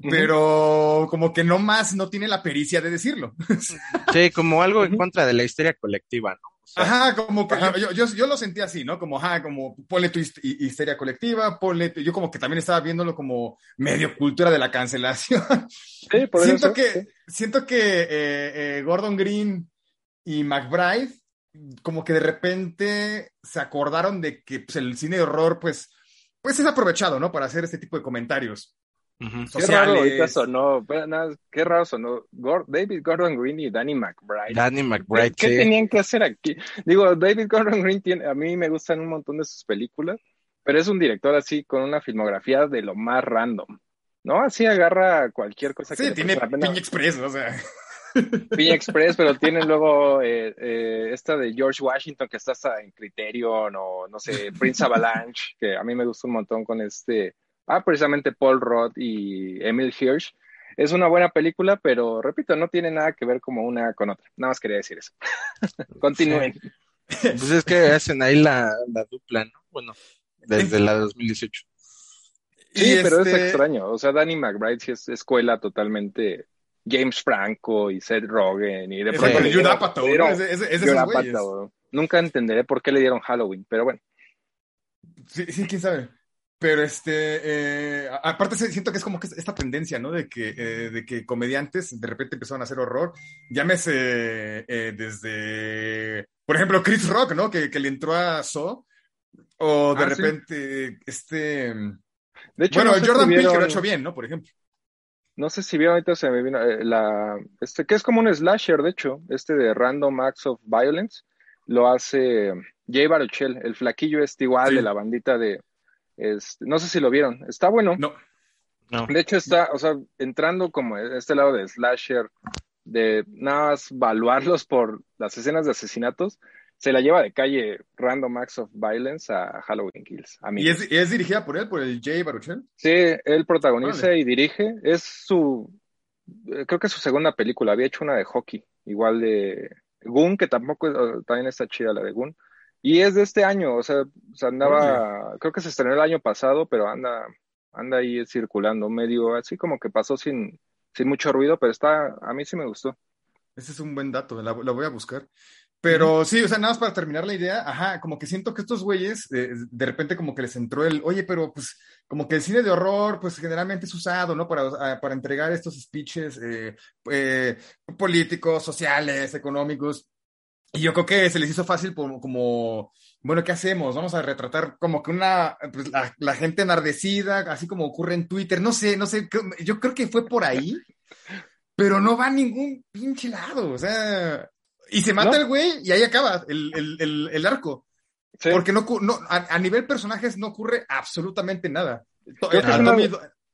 pero como que no más no tiene la pericia de decirlo. Sí, como algo en contra de la historia colectiva, ¿no? Ajá, como que yo, yo, yo, lo sentí así, ¿no? Como, ajá, como ponle tu histeria colectiva, ponle, yo como que también estaba viéndolo como medio cultura de la cancelación. Sí, por siento que, siento que eh, eh, Gordon Green y McBride como que de repente se acordaron de que pues, el cine de horror, pues, pues es aprovechado, ¿no? Para hacer este tipo de comentarios. Qué raro ahorita sonó, qué raro sonó David Gordon Green y Danny McBride. Danny McBride, ¿Qué, tenían que hacer aquí? Digo, David Gordon Green tiene, a mí me gustan un montón de sus películas, pero es un director así con una filmografía de lo más random, ¿no? Así agarra cualquier cosa sí, tiene Piña Express, o sea. Piña Express, pero tiene luego eh, eh, esta de George Washington que está hasta en Criterion o no sé, Prince Avalanche, que a mí me gustó un montón con este Ah, precisamente Paul Roth y Emil Hirsch. Es una buena película, pero repito, no tiene nada que ver como una con otra. Nada más quería decir eso. Continúen. Pues es que hacen ahí la, dupla, ¿no? Bueno, desde la 2018. Sí, pero es este extraño. O sea, Danny McBride sí es escuela totalmente James Franco y Seth Rogen y de pronto. Nunca entenderé por qué le dieron Halloween, pero bueno. Sí, sí, quién sabe. Pero este, eh, aparte siento que es como que esta tendencia, ¿no? De que, eh, de que comediantes de repente empezaron a hacer horror. Llámese eh, desde, por ejemplo, Chris Rock, ¿no? Que, que le entró a So. O de ah, repente, este. De hecho, bueno, Jordan Peele que lo ha hecho bien, ¿no? Por ejemplo. No sé si vieron ahorita se me vino la. Este, que es como un slasher, de hecho, este de Random Acts of Violence. Lo hace Jay Baruchel, el flaquillo este igual de la bandita de este, no sé si lo vieron. Está bueno. No. De hecho, está, o sea, entrando como este lado de slasher, de nada más valuarlos por las escenas de asesinatos, se la lleva de calle Random Acts of Violence a Halloween Kills. ¿Y es, es, dirigida por él, por el Jay Baruchel? Sí, él protagoniza y dirige. Es su, eh, creo que es su segunda película. Había hecho una de hockey, igual de Goon, que tampoco, también está chida la de Goon. Y es de este año, o sea, se andaba, creo que se estrenó el año pasado, pero anda, anda ahí circulando medio, así como que pasó sin, sin mucho ruido, pero está, a mí sí me gustó. Ese es un buen dato, la, voy a buscar. Pero sí, o sea, nada más para terminar la idea, ajá, como que siento que estos güeyes, eh, de repente como que les entró el, oye, pero pues como que el cine de horror, pues generalmente es usado, ¿no? Para, ah, para entregar estos speeches eh, eh, políticos, sociales, económicos. Y yo creo que se les hizo fácil como, bueno, ¿qué hacemos? Vamos a retratar como que una, pues la, la gente enardecida, así como ocurre en Twitter, no sé, no sé, yo creo que fue por ahí pero no va a ningún pinche lado, o sea, y se mata el güey y ahí acaba el, el, el, arco. Porque no, no a, nivel personajes no ocurre absolutamente nada.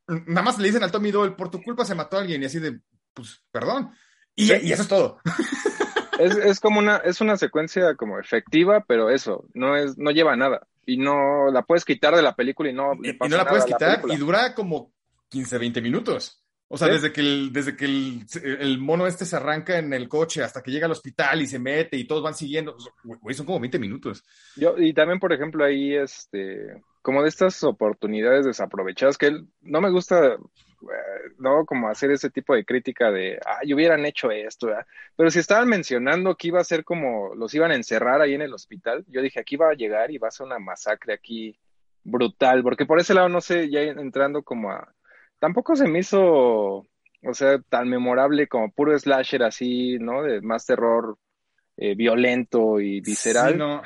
nada más le dicen al Tommy Doyle, por tu culpa se mató a alguien y así de, pues, perdón. Y, y eso es todo. Es, es, como una, es una secuencia como efectiva, pero eso, no es, no lleva nada. Y no la puedes quitar de la película y no. Y, y no la puedes quitar y dura como 15, 20 minutos. O sea, desde que, el, desde que el, mono este se arranca en el coche hasta que llega al hospital y se mete y todos van siguiendo, güey, son como 20 minutos. Yo, y también, por ejemplo, ahí, este, como de estas oportunidades desaprovechadas, que no me gusta, no, como hacer ese tipo de crítica de, ay, hubieran hecho esto, pero si estaban mencionando que iba a ser como, los iban a encerrar ahí en el hospital, yo dije, aquí va a llegar y va a ser una masacre aquí brutal, porque por ese lado, no sé, ya entrando como a tampoco se me hizo, o sea, tan memorable como puro slasher así, ¿no? De más terror eh, violento y visceral.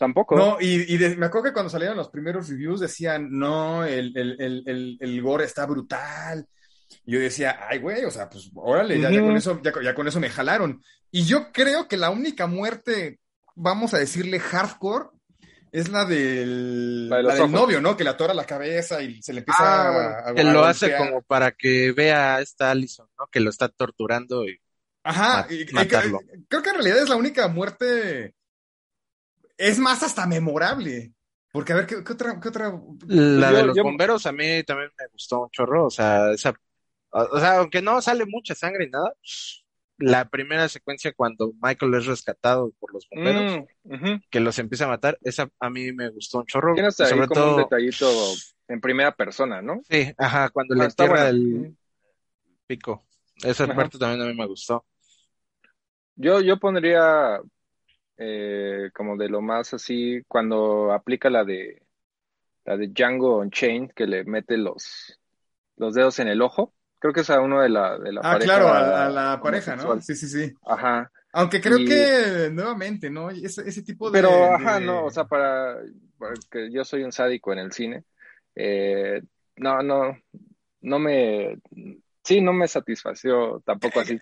Tampoco. No, y, me acuerdo que cuando salieron los primeros reviews decían, no, el, el, el, el gore está brutal. Y yo decía, ay, güey, o sea, pues órale, ya, con eso, ya, ya, con eso me jalaron. Y yo creo que la única muerte, vamos a decirle hardcore, es la del, novio, ¿no? Que le atora la cabeza y se le empieza ah, a, a, Que lo hace como para que vea a esta Allison, ¿no? Que lo está torturando y. Ajá, matarlo. creo que en realidad es la única muerte. Es más hasta memorable. Porque a ver, ¿qué, otra, qué otra? La de los bomberos a mí también me gustó un chorro. O sea, esa. O sea, aunque no sale mucha sangre y nada, la primera secuencia cuando Michael es rescatado por los bomberos, mm, que los empieza a matar, esa a mí me gustó un chorro. Tienes ahí sobre como todo... un detallito en primera persona, ¿no? Sí, ajá, cuando le ah, entierra el pico. Esa parte también a mí me gustó. Yo, yo pondría eh, como de lo más así, cuando aplica la de la de Django Unchained, que le mete los, los dedos en el ojo creo que es a uno de la, de la ah, pareja. claro, a, la pareja, ¿no? Sí, sí, sí. Ajá. Aunque creo que, nuevamente, ¿no? Ese, ese tipo de... Pero, ajá, no, o sea, para, que yo soy un sádico en el cine, eh, no, no, no me, sí, no me satisfació tampoco así.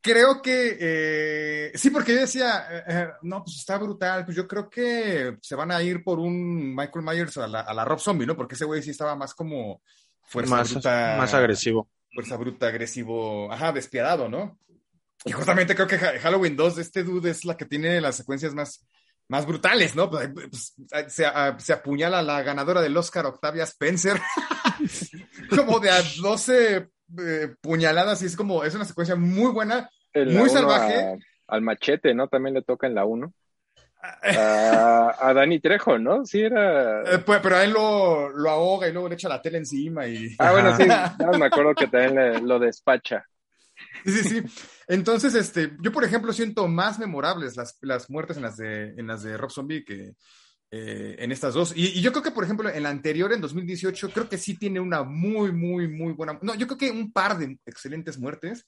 Creo que, eh, sí, porque yo decía, eh, no, pues está brutal, pues yo creo que se van a ir por un Michael Myers a la, a la Rob Zombie, ¿no? Porque ese güey sí estaba más como fuerza más, bruta. Más agresivo fuerza bruta, agresivo, ajá, despiadado, ¿no? Y justamente creo que Halloween 2 de este dude es la que tiene las secuencias más, más brutales, ¿no? Pues, pues, se, se, apuñala la ganadora del Oscar, Octavia Spencer, como de a 12 eh, puñaladas, y es como, es una secuencia muy buena, muy salvaje. al machete, ¿no? También le toca en la 1 a, Dani Trejo, ¿no? Sí, era. Eh, pues, pero a él lo, lo, ahoga y luego le echa la tela encima y. Ah, bueno, sí, me acuerdo que también lo despacha. Sí, sí, sí. Entonces, este, yo por ejemplo siento más memorables las, las muertes en las de, en las de Rob Zombie que eh, en estas dos. Y, y, yo creo que, por ejemplo, en la anterior, en 2018, creo que sí tiene una muy, muy, muy buena. No, yo creo que un par de excelentes muertes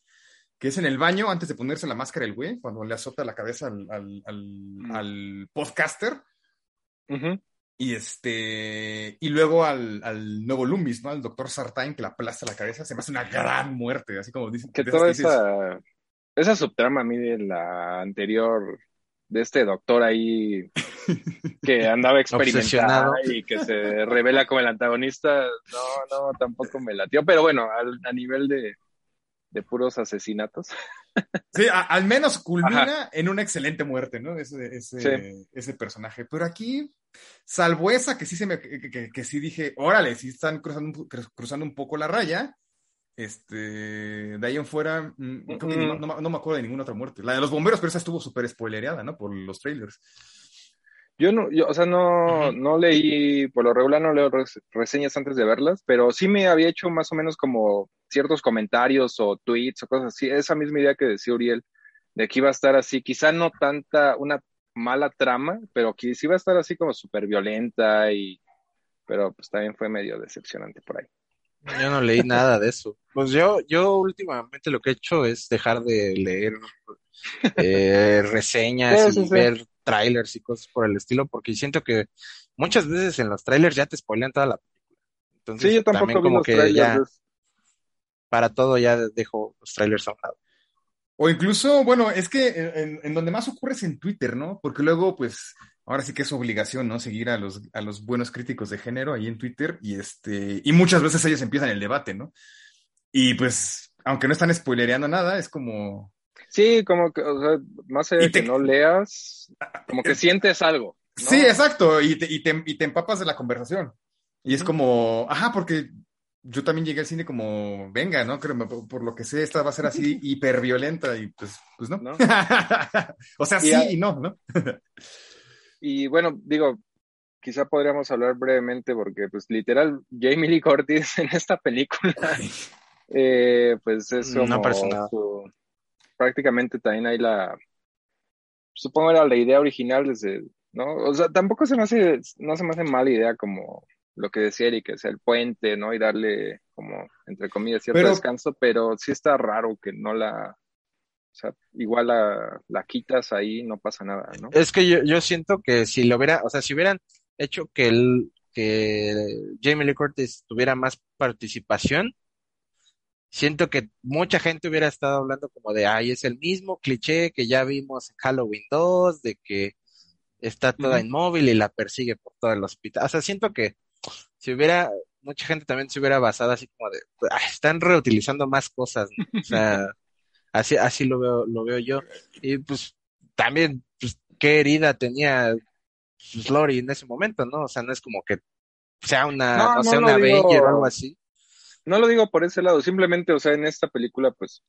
que es en el baño antes de ponerse la máscara el güey, cuando le azota la cabeza al, al, mm. podcaster. Y este, y luego al, al, nuevo Lumis, ¿no? Al doctor Sartain que le aplasta la cabeza, se me hace una gran muerte, así como dicen. Que toda esa, esa subtrama a mí de la anterior, de este doctor ahí que andaba experimentando y que se revela como el antagonista, no, no, tampoco me latió, pero bueno, a nivel de, de puros asesinatos. Sí, al menos culmina en una excelente muerte, ¿no? Ese, ese, ese, personaje. Pero aquí, salvo esa que sí se me, que, que, sí dije, órale, sí están cruzando, cruzando un poco la raya. Este, de ahí en fuera, mm, creo que no, no, me acuerdo de ninguna otra muerte. La de los bomberos, pero esa estuvo súper spoilereada, ¿no? Por los trailers. Yo no, yo, o sea, no, no leí, por lo regular no leo reseñas antes de verlas, pero sí me había hecho más o menos como ciertos comentarios o tweets o cosas así. Esa misma idea que decía Uriel, de que iba a estar así, quizá no tanta, una mala trama, pero que sí iba a estar así como súper violenta y, pero pues también fue medio decepcionante por ahí. Yo no leí nada de eso. Pues yo, yo últimamente lo que he hecho es dejar de leer eh, reseñas y ver trailers y cosas por el estilo, porque siento que muchas veces en los trailers ya te spoilean toda la película. Entonces, sí, yo tampoco también como que ya para todo ya dejo los trailers a un lado. O incluso, bueno, es que en, donde más ocurre es en Twitter, ¿no? Porque luego, pues, ahora sí que es obligación, ¿no? Seguir a los, a los buenos críticos de género ahí en Twitter y este, y muchas veces ellos empiezan el debate, ¿no? Y pues, aunque no están spoilereando nada, es como, Sí, como que, o sea, más allá de que no leas, como que sientes algo. Sí, exacto, y te, y, te, y te empapas de la conversación. Y es como, ajá, porque yo también llegué al cine como, venga, ¿no? Creo, por, lo que sé, esta va a ser así hiperviolenta y pues, pues no. o sea, sí y no, ¿no? y bueno, digo, quizá podríamos hablar brevemente porque, pues, literal, Jamie Lee Curtis en esta película, eh, pues es como su, prácticamente también hay la, supongo era la idea original desde, ¿no? O sea, tampoco se me hace, no se me hace mala idea como lo que decía Eric, que sea el puente, ¿no? Y darle como, entre comillas, cierto descanso, pero sí está raro que no la, o sea, igual la, la, quitas ahí, no pasa nada, ¿no? Es que yo, yo siento que si lo hubiera, o sea, si hubieran hecho que el, que Jamie Lee Curtis tuviera más participación, siento que mucha gente hubiera estado hablando como de, ay, es el mismo cliché que ya vimos en Halloween 2, de que está toda inmóvil y la persigue por todo el hospital. O sea, siento que si hubiera, mucha gente también se hubiera basado así como de, ay, están reutilizando más cosas, o sea, así, así lo veo, lo veo yo. Y pues también, pues, qué herida tenía pues, Lori en ese momento, ¿no? O sea, no es como que sea una, no, sea una Avenger o algo así no lo digo por ese lado, simplemente, o sea, en esta película, pues,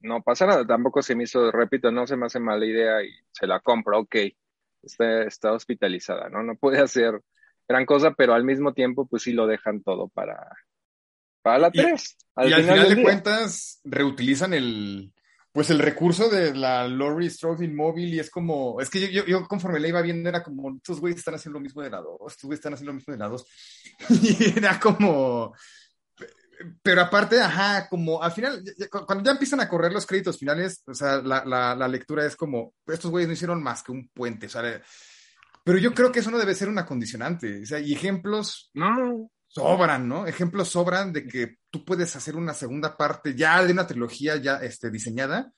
no pasa nada, tampoco se me hizo, repito, no se me hace mala idea y se la compro, ok, está, está hospitalizada, ¿no? No puede hacer gran cosa, pero al mismo tiempo, pues sí lo dejan todo para, para la 3. Y al, final, de cuentas, reutilizan el, pues el recurso de la Laurie Strode inmóvil y es como, es que yo, yo, conforme la iba viendo era como, estos güeyes están haciendo lo mismo de la 2, estos güeyes están haciendo lo mismo de la 2. Y era como, pero aparte, ajá, como al final, cuando ya empiezan a correr los créditos finales, o sea, la, la, lectura es como, estos güeyes no hicieron más que un puente, ¿sabes? Pero yo creo que eso no debe ser una condicionante, o sea, y ejemplos no. Sobran, ¿no? Ejemplos sobran de que tú puedes hacer una segunda parte ya de una trilogía ya este, diseñada,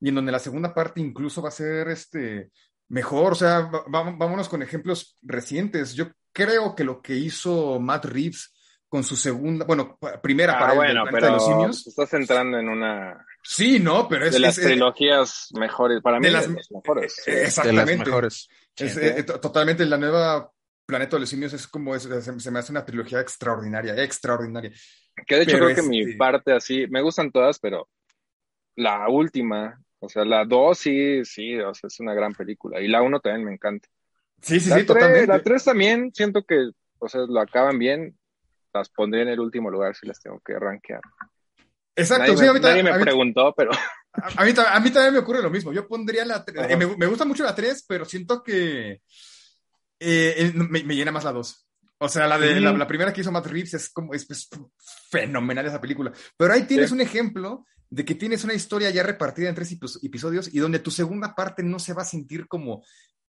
y en donde la segunda parte incluso va a ser este, mejor, o sea, vámonos con ejemplos recientes. Yo creo que lo que hizo Matt Reeves con su segunda, bueno, primera ah, para bueno, pero de los simios. Estás entrando en una. Sí, no, pero es. De las trilogías mejores, para mí, de las, mejores. Exactamente. De las mejores. Es, eh, totalmente, la nueva Planeta de los Simios es como, se, me hace una trilogía extraordinaria, extraordinaria. Que de hecho creo que mi este parte así, me gustan todas, pero la última, o sea, la dos sí, sí, o sea, es una gran película. Y la uno también me encanta. Sí, sí, sí, totalmente. La tres también siento que, o sea, lo acaban bien las pondría en el último lugar si las tengo que rankear. Exacto, nadie sí, a mí, nadie me preguntó, pero... A mí, a mí también me ocurre lo mismo. Yo pondría la... Eh, me, me, gusta mucho la 3, pero siento que eh, me, me, llena más la 2. O sea, la de la, primera que hizo Matt Reeves es como es, fenomenal esa película. Pero ahí tienes un ejemplo de que tienes una historia ya repartida en tres episodios y donde tu segunda parte no se va a sentir como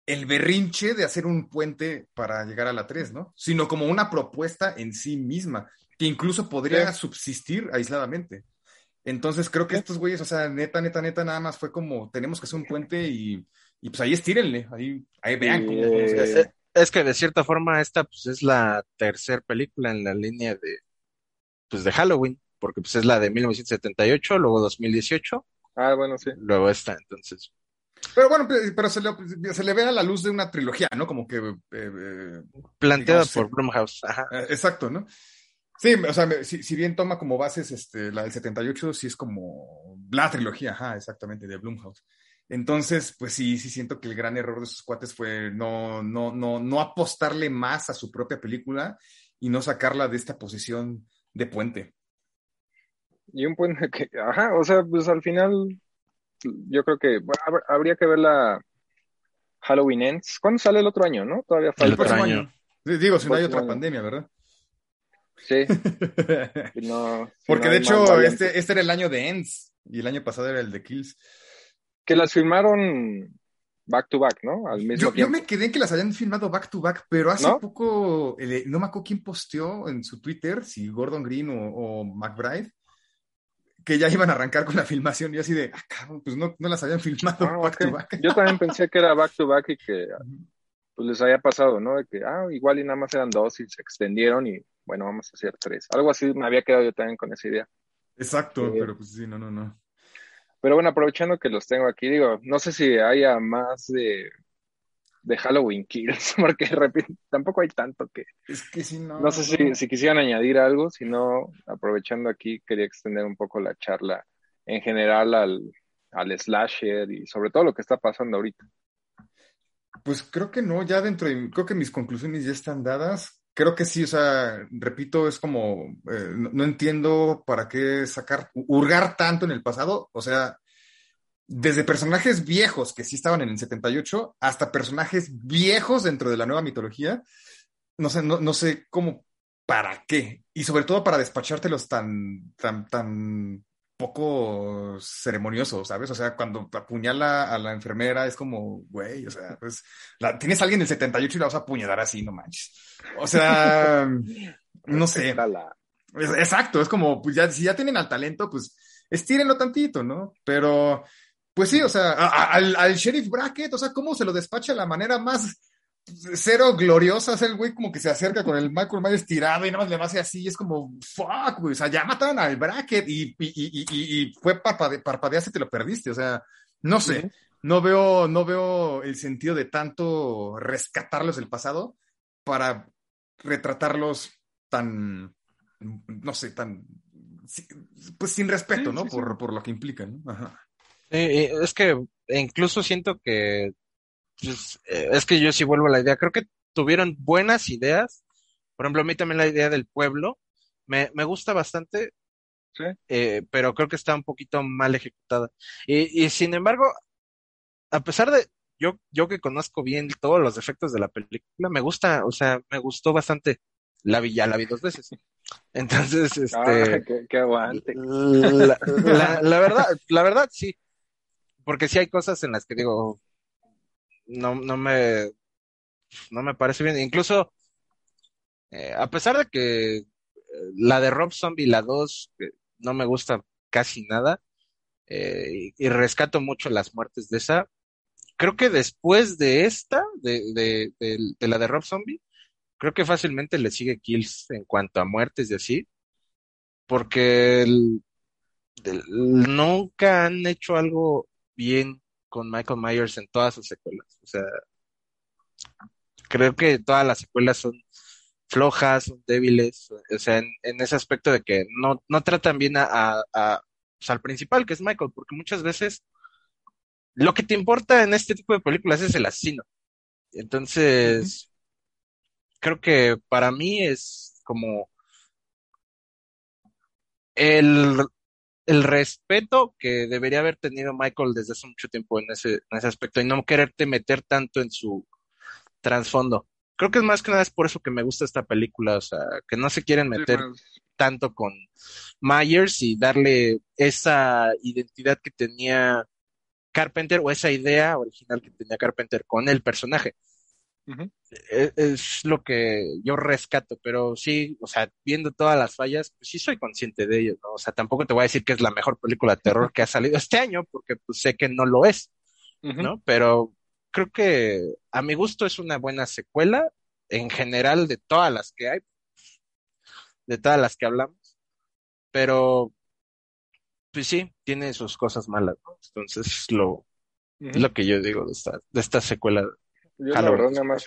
el berrinche de hacer un puente para llegar a la 3, ¿no? Sino como una propuesta en sí misma, que incluso podría subsistir aisladamente. Entonces creo que estos güeyes, o sea, neta, neta, neta, nada más fue como, tenemos que hacer un puente y, y pues ahí estírenle, ahí, ahí vean cómo, se hace. Es que de cierta forma esta pues es la tercera película en la línea de, pues de Halloween. porque pues es la de 1978, luego 2018, Ah, bueno, sí. luego esta, entonces. Pero bueno, pe- pero se le, se le ve a la luz de una trilogía, ¿no? Como que... eh, eh, Planteada Digamos, por. Blumhouse, ajá. eh, exacto, ¿no? Sí, o sea, me- si, si bien toma como bases este, la del 78, sí es como la trilogía, ajá, exactamente, de Blumhouse. Entonces, pues sí, sí siento que el gran error de esos cuates fue no, no, no, no apostarle más a su propia película y no sacarla de esta posición de puente. Y un puente que, ajá, o sea, pues al final, yo creo que bueno, habría que ver la Halloween Ends. ¿Cuándo sale el otro año, no? Todavía El falta. otro próximo año. año. Digo, si no hay otra año. pandemia, ¿verdad? Sí, no- si Porque no de hecho, este, este era el año de Ends y el año pasado era el de Kills. Que las filmaron back to back, ¿no? Al mismo Yo, yo tiempo. me quedé en que las habían filmado back to back, pero hace ¿No? poco, eh, no me acuerdo quién posteó en su Twitter, si Gordon Green o, o McBride, que ya iban a arrancar con la filmación. Y yo así de, ah, cabrón, pues no, no las habían filmado Ah, back to back. Yo también pensé que era back to back y que pues les había pasado, ¿no? De que, ah, igual y nada más eran dos y se extendieron y bueno, vamos a hacer tres. Algo así me había quedado yo también con esa idea. Exacto, Sí. pero pues sí, no, no, no. Pero bueno, aprovechando que los tengo aquí, digo, no sé si haya más de, de Halloween Kills, porque repito, tampoco hay tanto que. Es que sí, no. No sé si, si quisieran añadir algo, si no, aprovechando aquí, quería extender un poco la charla en general al, al slasher y sobre todo lo que está pasando ahorita. Pues creo que no, ya dentro de, creo que mis conclusiones ya están dadas. Creo que sí, o sea, repito, es como, eh, no, entiendo para qué sacar, hurgar tanto en el pasado, o sea, desde personajes viejos que sí estaban en el 78 hasta personajes viejos dentro de la nueva mitología, no sé, no, no sé cómo, para qué, y sobre todo para despachártelos tan, tan, tan poco ceremonioso, ¿sabes? O sea, cuando apuñala a la enfermera es como, güey, o sea, pues, la- tienes a alguien del 78 y la vas a apuñalar así, no manches. O sea, no sé. Es- Exacto, es como, pues ya, si ya tienen al talento, pues estírenlo tantito, ¿no? Pero, pues sí, o sea, a- a- al, al sheriff Brackett, o sea, ¿cómo se lo despacha de la manera más cero gloriosa? Es el güey como que se acerca con el Michael Myers tirado y nada más le hace así, y es como, fuck, güey, o sea, ya mataron al Brackett y, y, y, y, fue parpade, parpadeaste y te lo perdiste, o sea, no sé. No veo, no veo el sentido de tanto rescatarlos del pasado para retratarlos tan, no sé, tan, pues sin respeto, Sí, ¿no? sí. Por, por lo que implican, ¿no? Ajá. Es que incluso siento que pues, eh, es que yo sí vuelvo a la idea. Creo que tuvieron buenas ideas. Por ejemplo, a mí también la idea del pueblo me, me gusta bastante, Sí. eh, pero creo que está un poquito mal ejecutada. Y, y sin embargo, a pesar de yo, yo que conozco bien todos los defectos de la película, me gusta, o sea, me gustó bastante. La vi, ya la vi dos veces. Entonces, este. Ah, qué, qué aguante. La, la- la verdad, la verdad, sí. Porque sí hay cosas en las que digo, no, no me, no me parece bien. Incluso, eh, a pesar de que eh, la de Rob Zombie, la 2, eh, no me gusta casi nada, y, rescato mucho las muertes de esa, creo que después de esta, de, de, de, la de Rob Zombie, creo que fácilmente le sigue Kills en cuanto a muertes y así, porque nunca han hecho algo bien con Michael Myers en todas sus secuelas. O sea, creo que todas las secuelas son flojas, son débiles, o sea, en, en ese aspecto de que no, no tratan bien a, a- a- pues, al principal, que es Michael, porque muchas veces lo que te importa en este tipo de películas es el asesino. Entonces, creo que para mí es como el, el respeto que debería haber tenido Michael desde hace mucho tiempo en ese, en ese aspecto y no quererte meter tanto en su trasfondo. Creo que es más que nada es por eso que me gusta esta película, o sea, que no se quieren meter tanto con Myers y darle esa identidad que tenía Carpenter o esa idea original que tenía Carpenter con el personaje. E- Es lo que yo rescato, pero sí, o sea, viendo todas las fallas, pues sí soy consciente de ello, ¿no? O sea, tampoco te voy a decir que es la mejor película de terror que ha salido este año, porque pues sé que no lo es. ¿no? Pero creo que a mi gusto es una buena secuela en general de todas las que hay, de todas las que hablamos, pero pues sí, tiene sus cosas malas, ¿no? Entonces lo, es lo que yo digo de esta, de esta secuela. Yo la verdad nada más,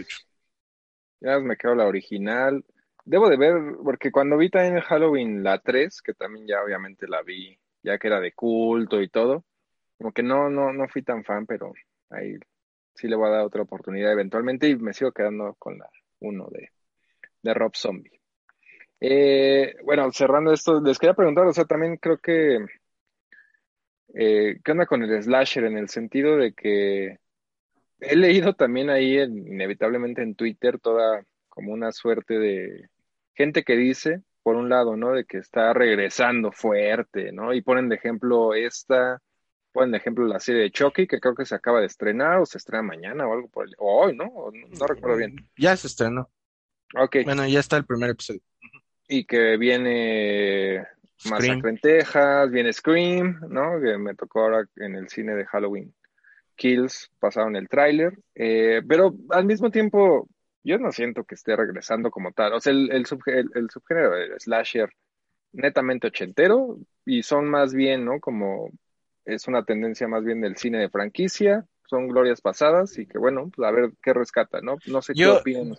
ya me quedo la original. Debo de ver, porque cuando vi también Halloween la 3, que también ya obviamente la vi, ya que era de culto y todo, como que no, no, no fui tan fan, pero ahí sí le voy a dar otra oportunidad eventualmente y me sigo quedando con la 1 de, de Rob Zombie. Eh, bueno, cerrando esto, les quería preguntar, o sea, también creo que eh, ¿qué onda con el slasher? En el sentido de que he leído también ahí, inevitablemente en Twitter, toda como una suerte de gente que dice, por un lado, ¿no? De que está regresando fuerte, ¿no? Y ponen de ejemplo esta, ponen de ejemplo la serie de Chucky, que creo que se acaba de estrenar, o se estrena mañana o algo por el... O hoy, ¿no? no, recuerdo bien. Ya se estrenó. Ok. Bueno, ya está el primer episodio. Y que viene Masacre en Texas, viene Scream, ¿no? Que me tocó ahora en el cine de Halloween. Kills, pasaron el tráiler, eh, pero al mismo tiempo yo no siento que esté regresando como tal. O sea, el, el, el, subgénero de slasher netamente ochentero y son más bien, ¿no? Como es una tendencia más bien del cine de franquicia, son glorias pasadas y que bueno, pues a ver qué rescata, ¿no? No sé qué opinan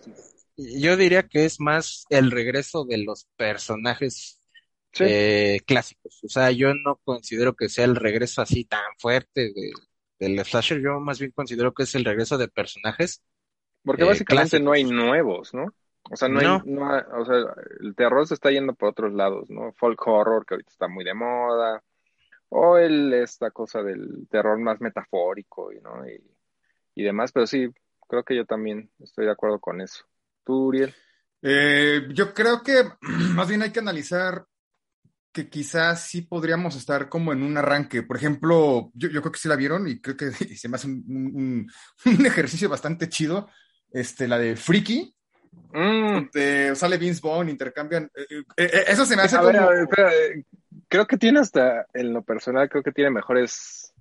Yo diría que es más el regreso de los personajes eh, clásicos. O sea, yo no considero que sea el regreso así tan fuerte de, del slasher, yo más bien considero que es el regreso de personajes. Porque eh, básicamente no hay nuevos, ¿no? O sea, no, Hay, o sea, el terror se está yendo por otros lados, ¿no? Folk horror, que ahorita está muy de moda, o el, esta cosa del terror más metafórico, ¿no? Y, y demás, pero sí, creo que yo también estoy de acuerdo con eso. ¿Tú, Uriel? Eh, yo creo que más bien hay que analizar que quizás sí podríamos estar como en un arranque. Por ejemplo, yo, creo que sí la vieron y creo que se me hace un, ejercicio bastante chido. Este, la de Freaky. Mm. sale Vince Vaughn, intercambian. Eh, eh, eh, eso se me hace como. creo que tiene hasta, en lo personal, creo que tiene mejores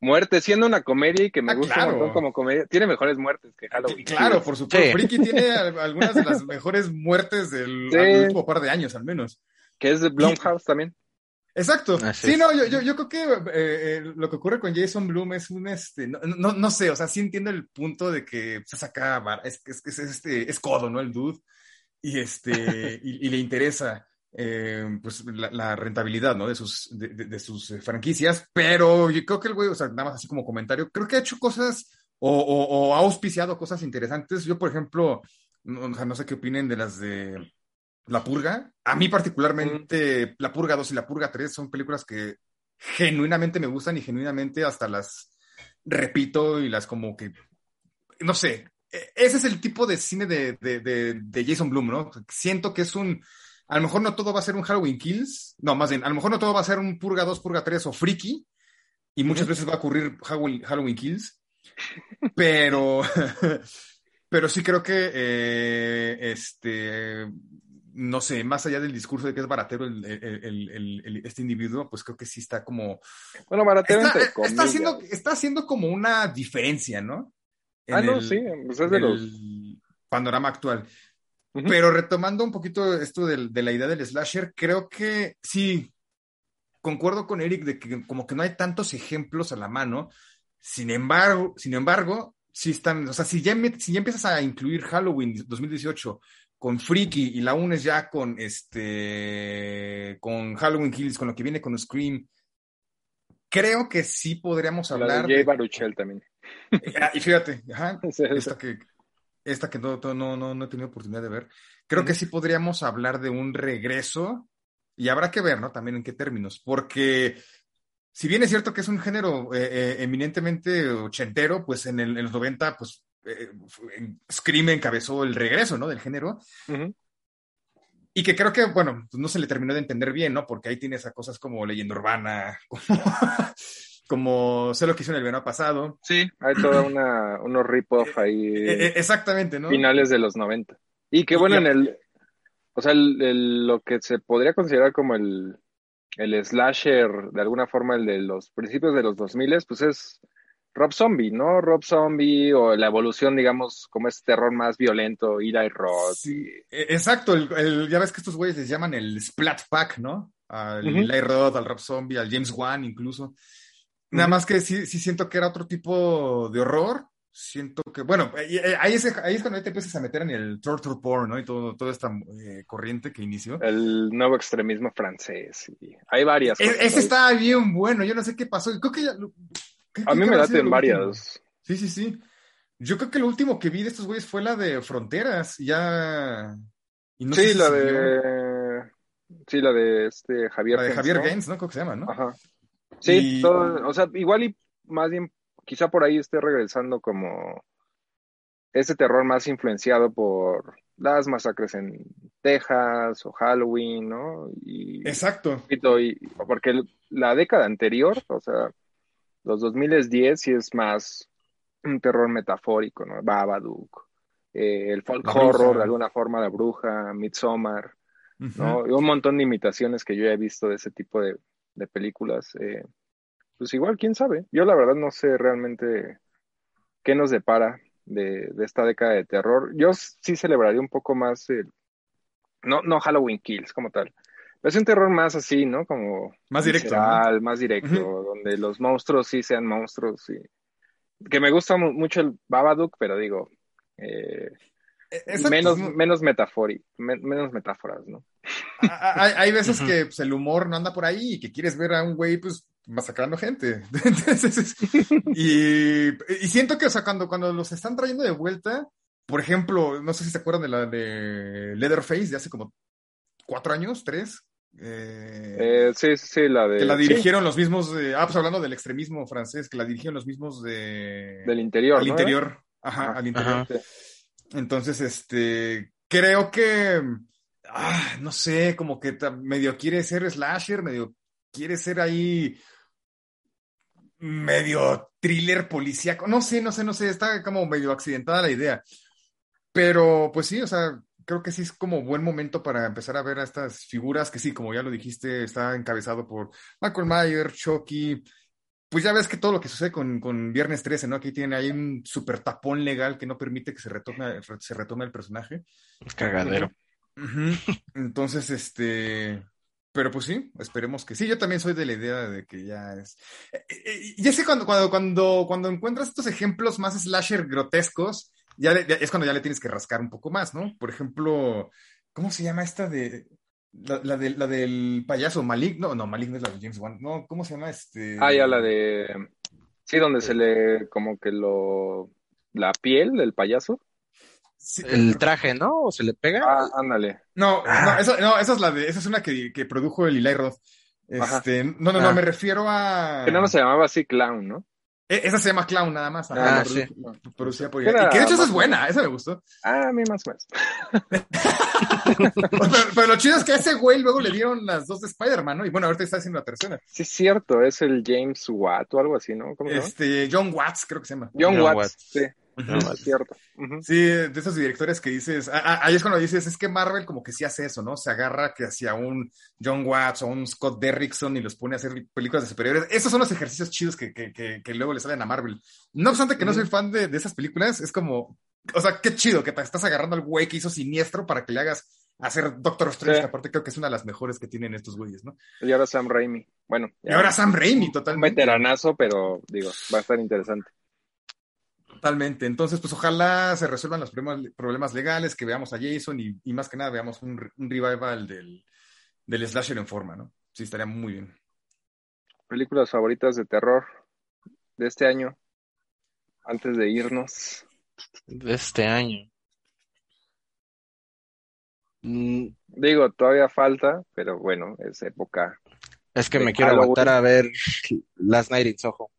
muertes, siendo una comedia y que me ah, gusta como comedia, tiene mejores muertes que Halloween. Claro, por supuesto. Freaky tiene algunas de las mejores muertes del último par de años, al menos. Que es de Blumhouse también. Exacto. sí, no, yo, yo, yo, creo que eh, eh, lo que ocurre con Jason Bloom es un, este, no, no, no, sé, o sea, sí entiendo el punto de que se saca, es, es, es, este, es codo, ¿no? El dude. Y, este, y, le interesa, eh, pues, la, rentabilidad, ¿no? De sus, de, de, sus franquicias, pero yo creo que el güey, o sea, nada más así como comentario, creo que ha hecho cosas o, o, o ha auspiciado cosas interesantes. Yo, por ejemplo, no, no sé qué opinen de las de la Purga. A mí particularmente, La Purga 2 y La Purga 3 son películas que genuinamente me gustan y genuinamente hasta las repito y las como que, no sé, e, ese es el tipo de cine de, de, Jason Bloom, ¿no? Siento que es un, a lo mejor no todo va a ser un Halloween Kills, no, más bien, a lo mejor no todo va a ser un Purga 2, Purga 3 o Freaky, y muchas veces va a ocurrir Halloween, Halloween Kills, pero, pero sí creo que, eh, este, no sé, más allá del discurso de que es baratero el, este individuo, pues creo que sí está como... Bueno, baratero está, está, haciendo, está haciendo como una diferencia, ¿no? ah, no, sí, pues es de los... panorama actual. Pero retomando un poquito esto de, la idea del slasher, creo que sí, concuerdo con Eric de que como que no hay tantos ejemplos a la mano. Sin embargo, sin embargo, sí están, o sea, si ya, si ya empiezas a incluir Halloween 2018 con Freaky y la unes ya con este con Halloween Kills, con lo que viene con Scream, creo que sí podríamos hablar. de Jay Baruchel también. Ah, y fíjate, esta que, esta que no, no, no, no, he tenido oportunidad de ver. Creo que sí podríamos hablar de un regreso y habrá que ver, ¿no? También en qué términos, porque si bien es cierto que es un género eh, eh, eminentemente ochentero, pues en, el, en los 90, pues eh, Scream encabezó el regreso, ¿no? Del género. Y que creo que, bueno, pues no se le terminó de entender bien, ¿no? Porque ahí tienes a cosas como leyenda urbana, como, sé lo que hizo en el verano pasado. Sí, hay toda una, unos rip-off ahí. Eh, eh, exactamente, ¿no? Finales de los 90. Y que bueno, en el, o sea, lo que se podría considerar como el, el slasher, de alguna forma el de los principios de los 2000, pues es Rob Zombie, ¿no? Rob Zombie o la evolución, digamos, como es terror más violento, ira y rot. Sí, e, exacto. El, ya ves que estos güeyes les llaman el Splat Pack, ¿no? Al. Eli Roth, al Rob Zombie, al James Wan incluso. Nada más que sí, sí siento que era otro tipo de horror. Siento que, bueno, eh, ahí es, ahí es cuando te empiezas a meter en el torture porn, ¿no? Y todo, toda esta eh, corriente que inició. El nuevo extremismo francés. Y hay varias. E- ese estaba bien bueno, yo no sé qué pasó. Creo que ya. Lo- ¿qué- A mí me laten varias. último? Sí, sí, sí. Yo creo que lo último que vi de estos güeyes fue la de Fronteras. Ya. y no sé sí, si la de. Sí, la de este Javier La de Gens, Javier ¿no? Gaines, ¿no? Creo que se llama, ¿no? Ajá. Sí, Y- todo- o sea, igual y más bien, quizá por ahí esté regresando como ese terror más influenciado por las masacres en Texas o Halloween, ¿no? Y, Exacto. y, porque la década anterior, o sea, los 2010 sí es más un terror metafórico, ¿no? Babadook, eh, el folk La bruja. horror de alguna forma, la bruja, Midsommar. ¿no? Y un montón de imitaciones que yo he visto de ese tipo de, de películas. eh, pues igual, quién sabe. Yo la verdad no sé realmente qué nos depara de, de esta década de terror. Yo sí celebraría un poco más el, no, no Halloween Kills como tal. Pero es un terror más así, ¿no? Como Más directo, más directo, donde los monstruos sí sean monstruos y que me gusta mu- mucho el Babadook, pero digo, eh, E- menos, ¿no? menos metáfori- men- menos metáforas, ¿no? Hay, hay veces que pues, el humor no anda por ahí y que quieres ver a un güey, pues, masacrando gente. Entonces, y, y siento que, o sea, cuando, cuando los están trayendo de vuelta, por ejemplo, no sé si se acuerdan de la de Leatherface de hace como cuatro años, tres. Eh, Eh, sí, sí, la de que la sí, dirigieron los mismos, de- ah, pues hablando del extremismo francés, que la dirigieron los mismos de... del interior, al ¿no? interior. Ajá, al interior. ajá. Entonces, este, creo que, ah, no sé, como que medio quiere ser slasher, medio quiere ser ahí medio thriller policíaco, no sé, no sé, no sé, está como medio accidentada la idea. Pero, pues sí, o sea, creo que sí es como buen momento para empezar a ver a estas figuras que sí, como ya lo dijiste, está encabezado por Michael Myers, Chucky. Pues ya ves que todo lo que sucede con, con Viernes 13, ¿no? Aquí tiene ahí un super tapón legal que no permite que se retome, se retome el personaje. Cagadero. Entonces, este, pero pues sí, esperemos que sí. Yo también soy de la idea de que ya es. eh, eh, Y es que cuando, cuando, cuando, cuando encuentras estos ejemplos más slasher grotescos, ya, le- ya es cuando ya le tienes que rascar un poco más, ¿no? Por ejemplo, ¿cómo se llama esta de la, la, de- la del payaso Maligno? No, Maligno es la de James Wan. No, ¿cómo se llama este? Ah, ya la de. Sí, donde se le. Como que lo. La piel del payaso. Sí, El traje, ¿no? ¿O se le pega? Ah, ándale. No, Ah. no, esa, no, esa es la de, esa es una que, que produjo el Eli Roth. Ajá. Este, no, no, no, Ah. me refiero a. Que no se llamaba así Clown, ¿no? E- Esa se llama Clown nada más. Ah, la sí. produ- producida por Y que de hecho esa es buena, esa me gustó. Ah, a mí más o menos. pero, pero lo chido es que a ese güey luego le dieron las dos de Spider-Man, ¿no? Y bueno, ahorita está haciendo la tercera. Sí, es cierto, es el James Watt o algo así, ¿no? Este, John Watts, creo que se llama. John, John Watts, Watts. sí, No, es cierto. Sí, de esos directores que dices, ah, ah, ahí es cuando dices, es que Marvel como que sí hace eso, ¿no? Se agarra que hacia un John Watts o un Scott Derrickson y los pone a hacer películas de superiores. Esos son los ejercicios chidos que, que, que, que luego le salen a Marvel. No obstante que no soy fan de, de esas películas, es como, o sea, qué chido que te estás agarrando al güey que hizo Siniestro para que le hagas hacer Doctor Strange, Sí. que aparte creo que es una de las mejores que tienen estos güeyes, ¿no? Y ahora Sam Raimi. Bueno, Y ahora Sam Raimi, un totalmente. veteranazo, pero digo, va a estar interesante. Totalmente. Entonces, pues ojalá se resuelvan los problemas, problemas legales, que veamos a Jason y, y más que nada veamos un, re- un revival del, del slasher en forma, ¿no? Sí, estaría muy bien. Películas favoritas de terror de este año, antes de irnos. De este año. Mm, Digo, todavía falta, pero bueno, es época. Es que me quiero Halloween. aguantar a ver Last Night in Soho.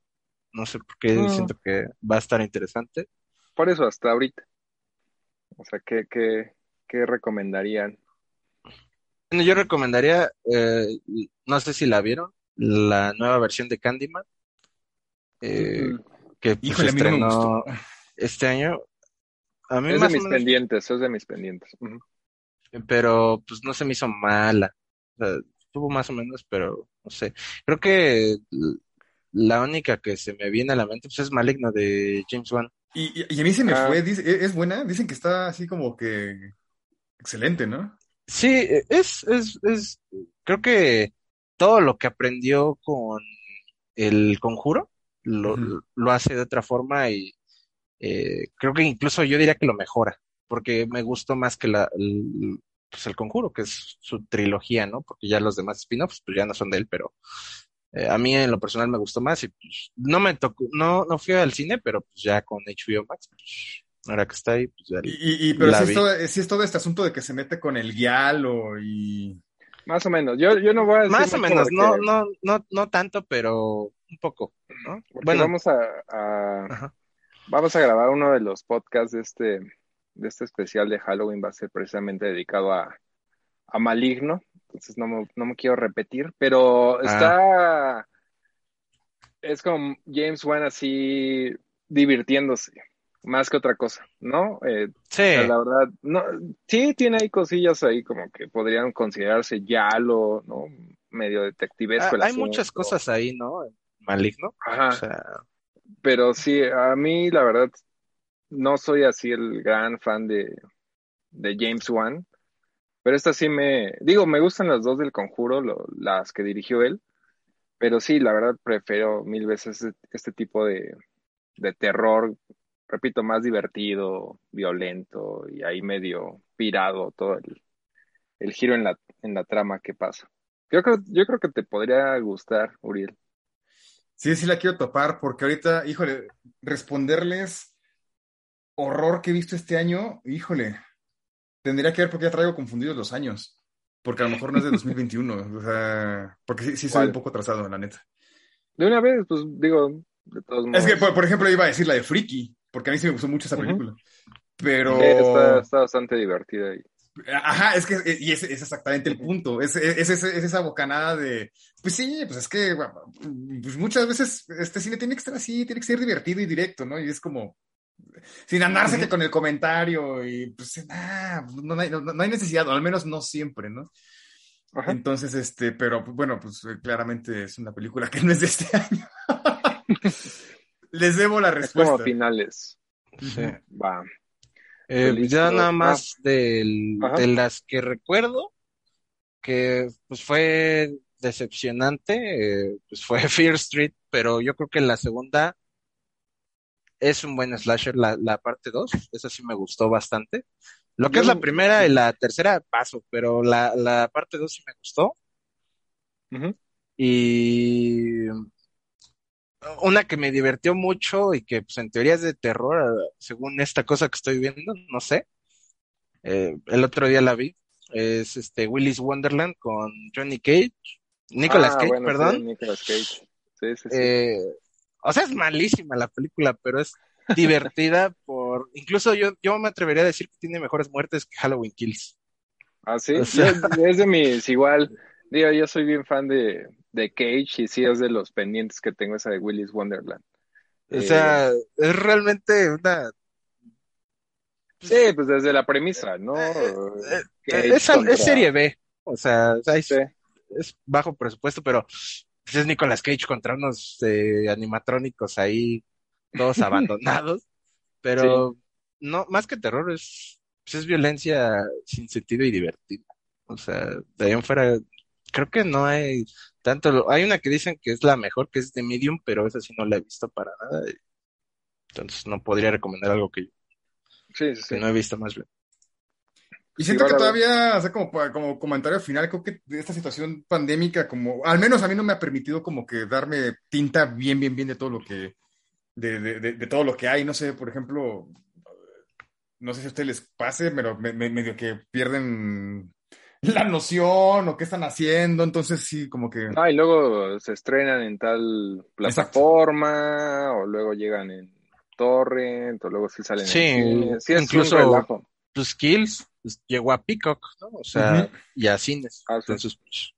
No sé por qué Mm. siento que va a estar interesante. Por eso hasta ahorita. O sea, ¿qué, qué, qué recomendarían? Bueno, Yo recomendaría, eh, no sé si la vieron, la nueva versión de Candyman, eh, Mm, que pues, Híjole, a mí no me estrenó gustó. este año. A mí Es de más o mis menos, pendientes, es de mis pendientes. Pero pues no se me hizo mala. O sea, estuvo más o menos, pero no sé. Creo que la única que se me viene a la mente pues, es Maligno de James Wan. Y, y- y a mí se me Ah. fue, dice- ¿es es buena? Dicen que está así como que excelente, ¿no? Sí, es, es, es, creo que todo lo que aprendió con el conjuro lo, lo hace de otra forma y eh, creo que incluso yo diría que lo mejora, porque me gustó más que la, el, pues el conjuro, que es su trilogía, ¿no? Porque ya los demás spin-offs pues ya no son de él, pero eh, a mí en lo personal me gustó más y pues no me tocó, no, no fui al cine, pero pues ya con HBO Max, pues ahora que está ahí, pues ya Y, y- pero La sí es, todo, sí es todo este asunto de que se mete con el guialo y... Más o menos. Yo, yo no voy a decir Más o menos, no, no, no, no tanto, pero un poco, ¿no? porque Bueno, vamos a, vamos a grabar uno de los podcasts de este, de este especial de Halloween. Va a ser precisamente dedicado a, a Maligno. Entonces no me, no me quiero repetir, pero está. Es como James Wan así divirtiéndose, más que otra cosa, ¿no? Eh, Sí, la verdad, no, sí tiene ahí cosillas ahí como que podrían considerarse yalo, ¿no? Medio detectivesco Ah, hay asunto. muchas cosas ahí, ¿no? Maligno. Ajá, O sea, pero sí, a mí la verdad no soy así el gran fan de, de James Wan, pero esta sí me, digo, me gustan las dos del Conjuro, las que dirigió él, pero sí, la verdad prefiero mil veces este, este tipo de, de terror, repito, más divertido, violento y ahí medio pirado todo el, el giro en la, en la trama que pasa. Yo creo, yo creo que te podría gustar, Uriel. Sí, sí la quiero topar porque ahorita, híjole, responderles horror que he visto este año, híjole, tendría que ver porque ya traigo confundidos los años, porque a lo mejor no es de 2021, o sea, porque sí, sí ¿Cuál? un poco atrasado, la neta. De una vez, pues digo, de todos modos. Es que, por, por ejemplo, iba a decir la de Freaky, porque a mí sí me gustó mucho esa película, pero... Sí, está, está bastante divertida ahí. Ajá, es que y ese es exactamente el punto. Es, es- es esa bocanada de, pues sí, pues es que pues muchas veces este cine tiene que estar así, tiene que ser divertido y directo, ¿no? Y es como, sin andarse con el comentario y pues nah, no, hay, no- no hay necesidad, o al menos no siempre, ¿no? Ajá. Entonces, este, pero pues, bueno, pues eh, claramente es una película que no es de este año. Les debo la Es como respuesta. finales. sí. Va. Eh, Listo. ya nada Ah. más del- de las que recuerdo, que pues fue decepcionante, eh, pues fue Fear Street, pero yo creo que la segunda es un buen slasher, la, la parte 2, esa sí me gustó bastante. Lo que Yo es la primera y la tercera paso, pero la, la parte 2 sí me gustó. Y una que me divirtió mucho y que pues en teoría es de terror, según esta cosa que estoy viendo, no sé. Eh, el otro día la vi. Es este Willy's Wonderland con Johnny Cage, Nicolas Ah, Cage, bueno, sí, perdón. Nicolas Cage. Sí, sí, sí. Eh, o sea, es malísima la película, pero es divertida por, incluso yo, yo me atrevería a decir que tiene mejores muertes que Halloween Kills. Ah, sí. o sea- Yo- es de mis igual. Digo, yo soy bien fan de, de Cage y sí es de los pendientes que tengo esa de Willy's Wonderland. O Eh, sea, es realmente una Sí, pues desde la premisa, ¿no? eh, Cage es, contra- es serie B, o sea, o sea, es, Sí. es bajo presupuesto, pero pues, es Nicolas Cage contra unos eh, animatrónicos ahí, todos abandonados, pero no, más que terror es, pues, es violencia sin sentido y divertida. O sea, de ahí en fuera, creo que no hay tanto, hay una que dicen que es la mejor, que es de Medium, pero esa sí no la he visto para nada, entonces no podría recomendar algo que, Sí, sí, que no he visto más bien. Y siento Sí, que todavía, o sea, como, como comentario final, creo que esta situación pandémica, como, al menos a mí no me ha permitido como que darme tinta bien, bien, bien de todo lo que, de, de, de, de todo lo que hay. No sé, por ejemplo, no sé si a ustedes les pase, pero me, me- medio que pierden la noción o qué están haciendo. Entonces sí, como que... Ah, y luego se estrenan en tal plataforma, o luego llegan en torrent, o luego sí salen en Sí, cine. Sí, es incluso- un relajo. tus kills pues, llegó a Peacock, ¿no? O sea, y a cines. Ah, sí. Entonces, pues,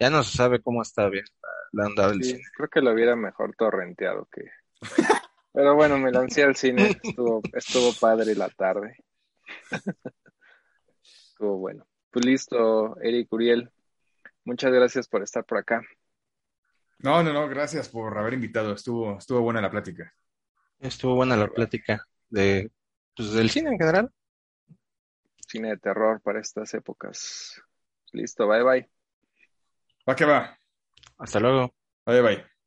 ya no se sabe cómo está bien la, la onda del Sí, cine. creo que lo hubiera mejor torrenteado que. Pero bueno, me lancé al cine, estuvo, estuvo padre la tarde. Estuvo bueno. Pues listo, Eric Uriel. Muchas gracias por estar por acá. No, no, no, gracias por haber invitado. Estuvo, estuvo buena la plática. Estuvo buena la plática de, pues, del cine en general cine de terror para estas épocas. Listo, bye bye. Va que va. Hasta luego. Bye bye.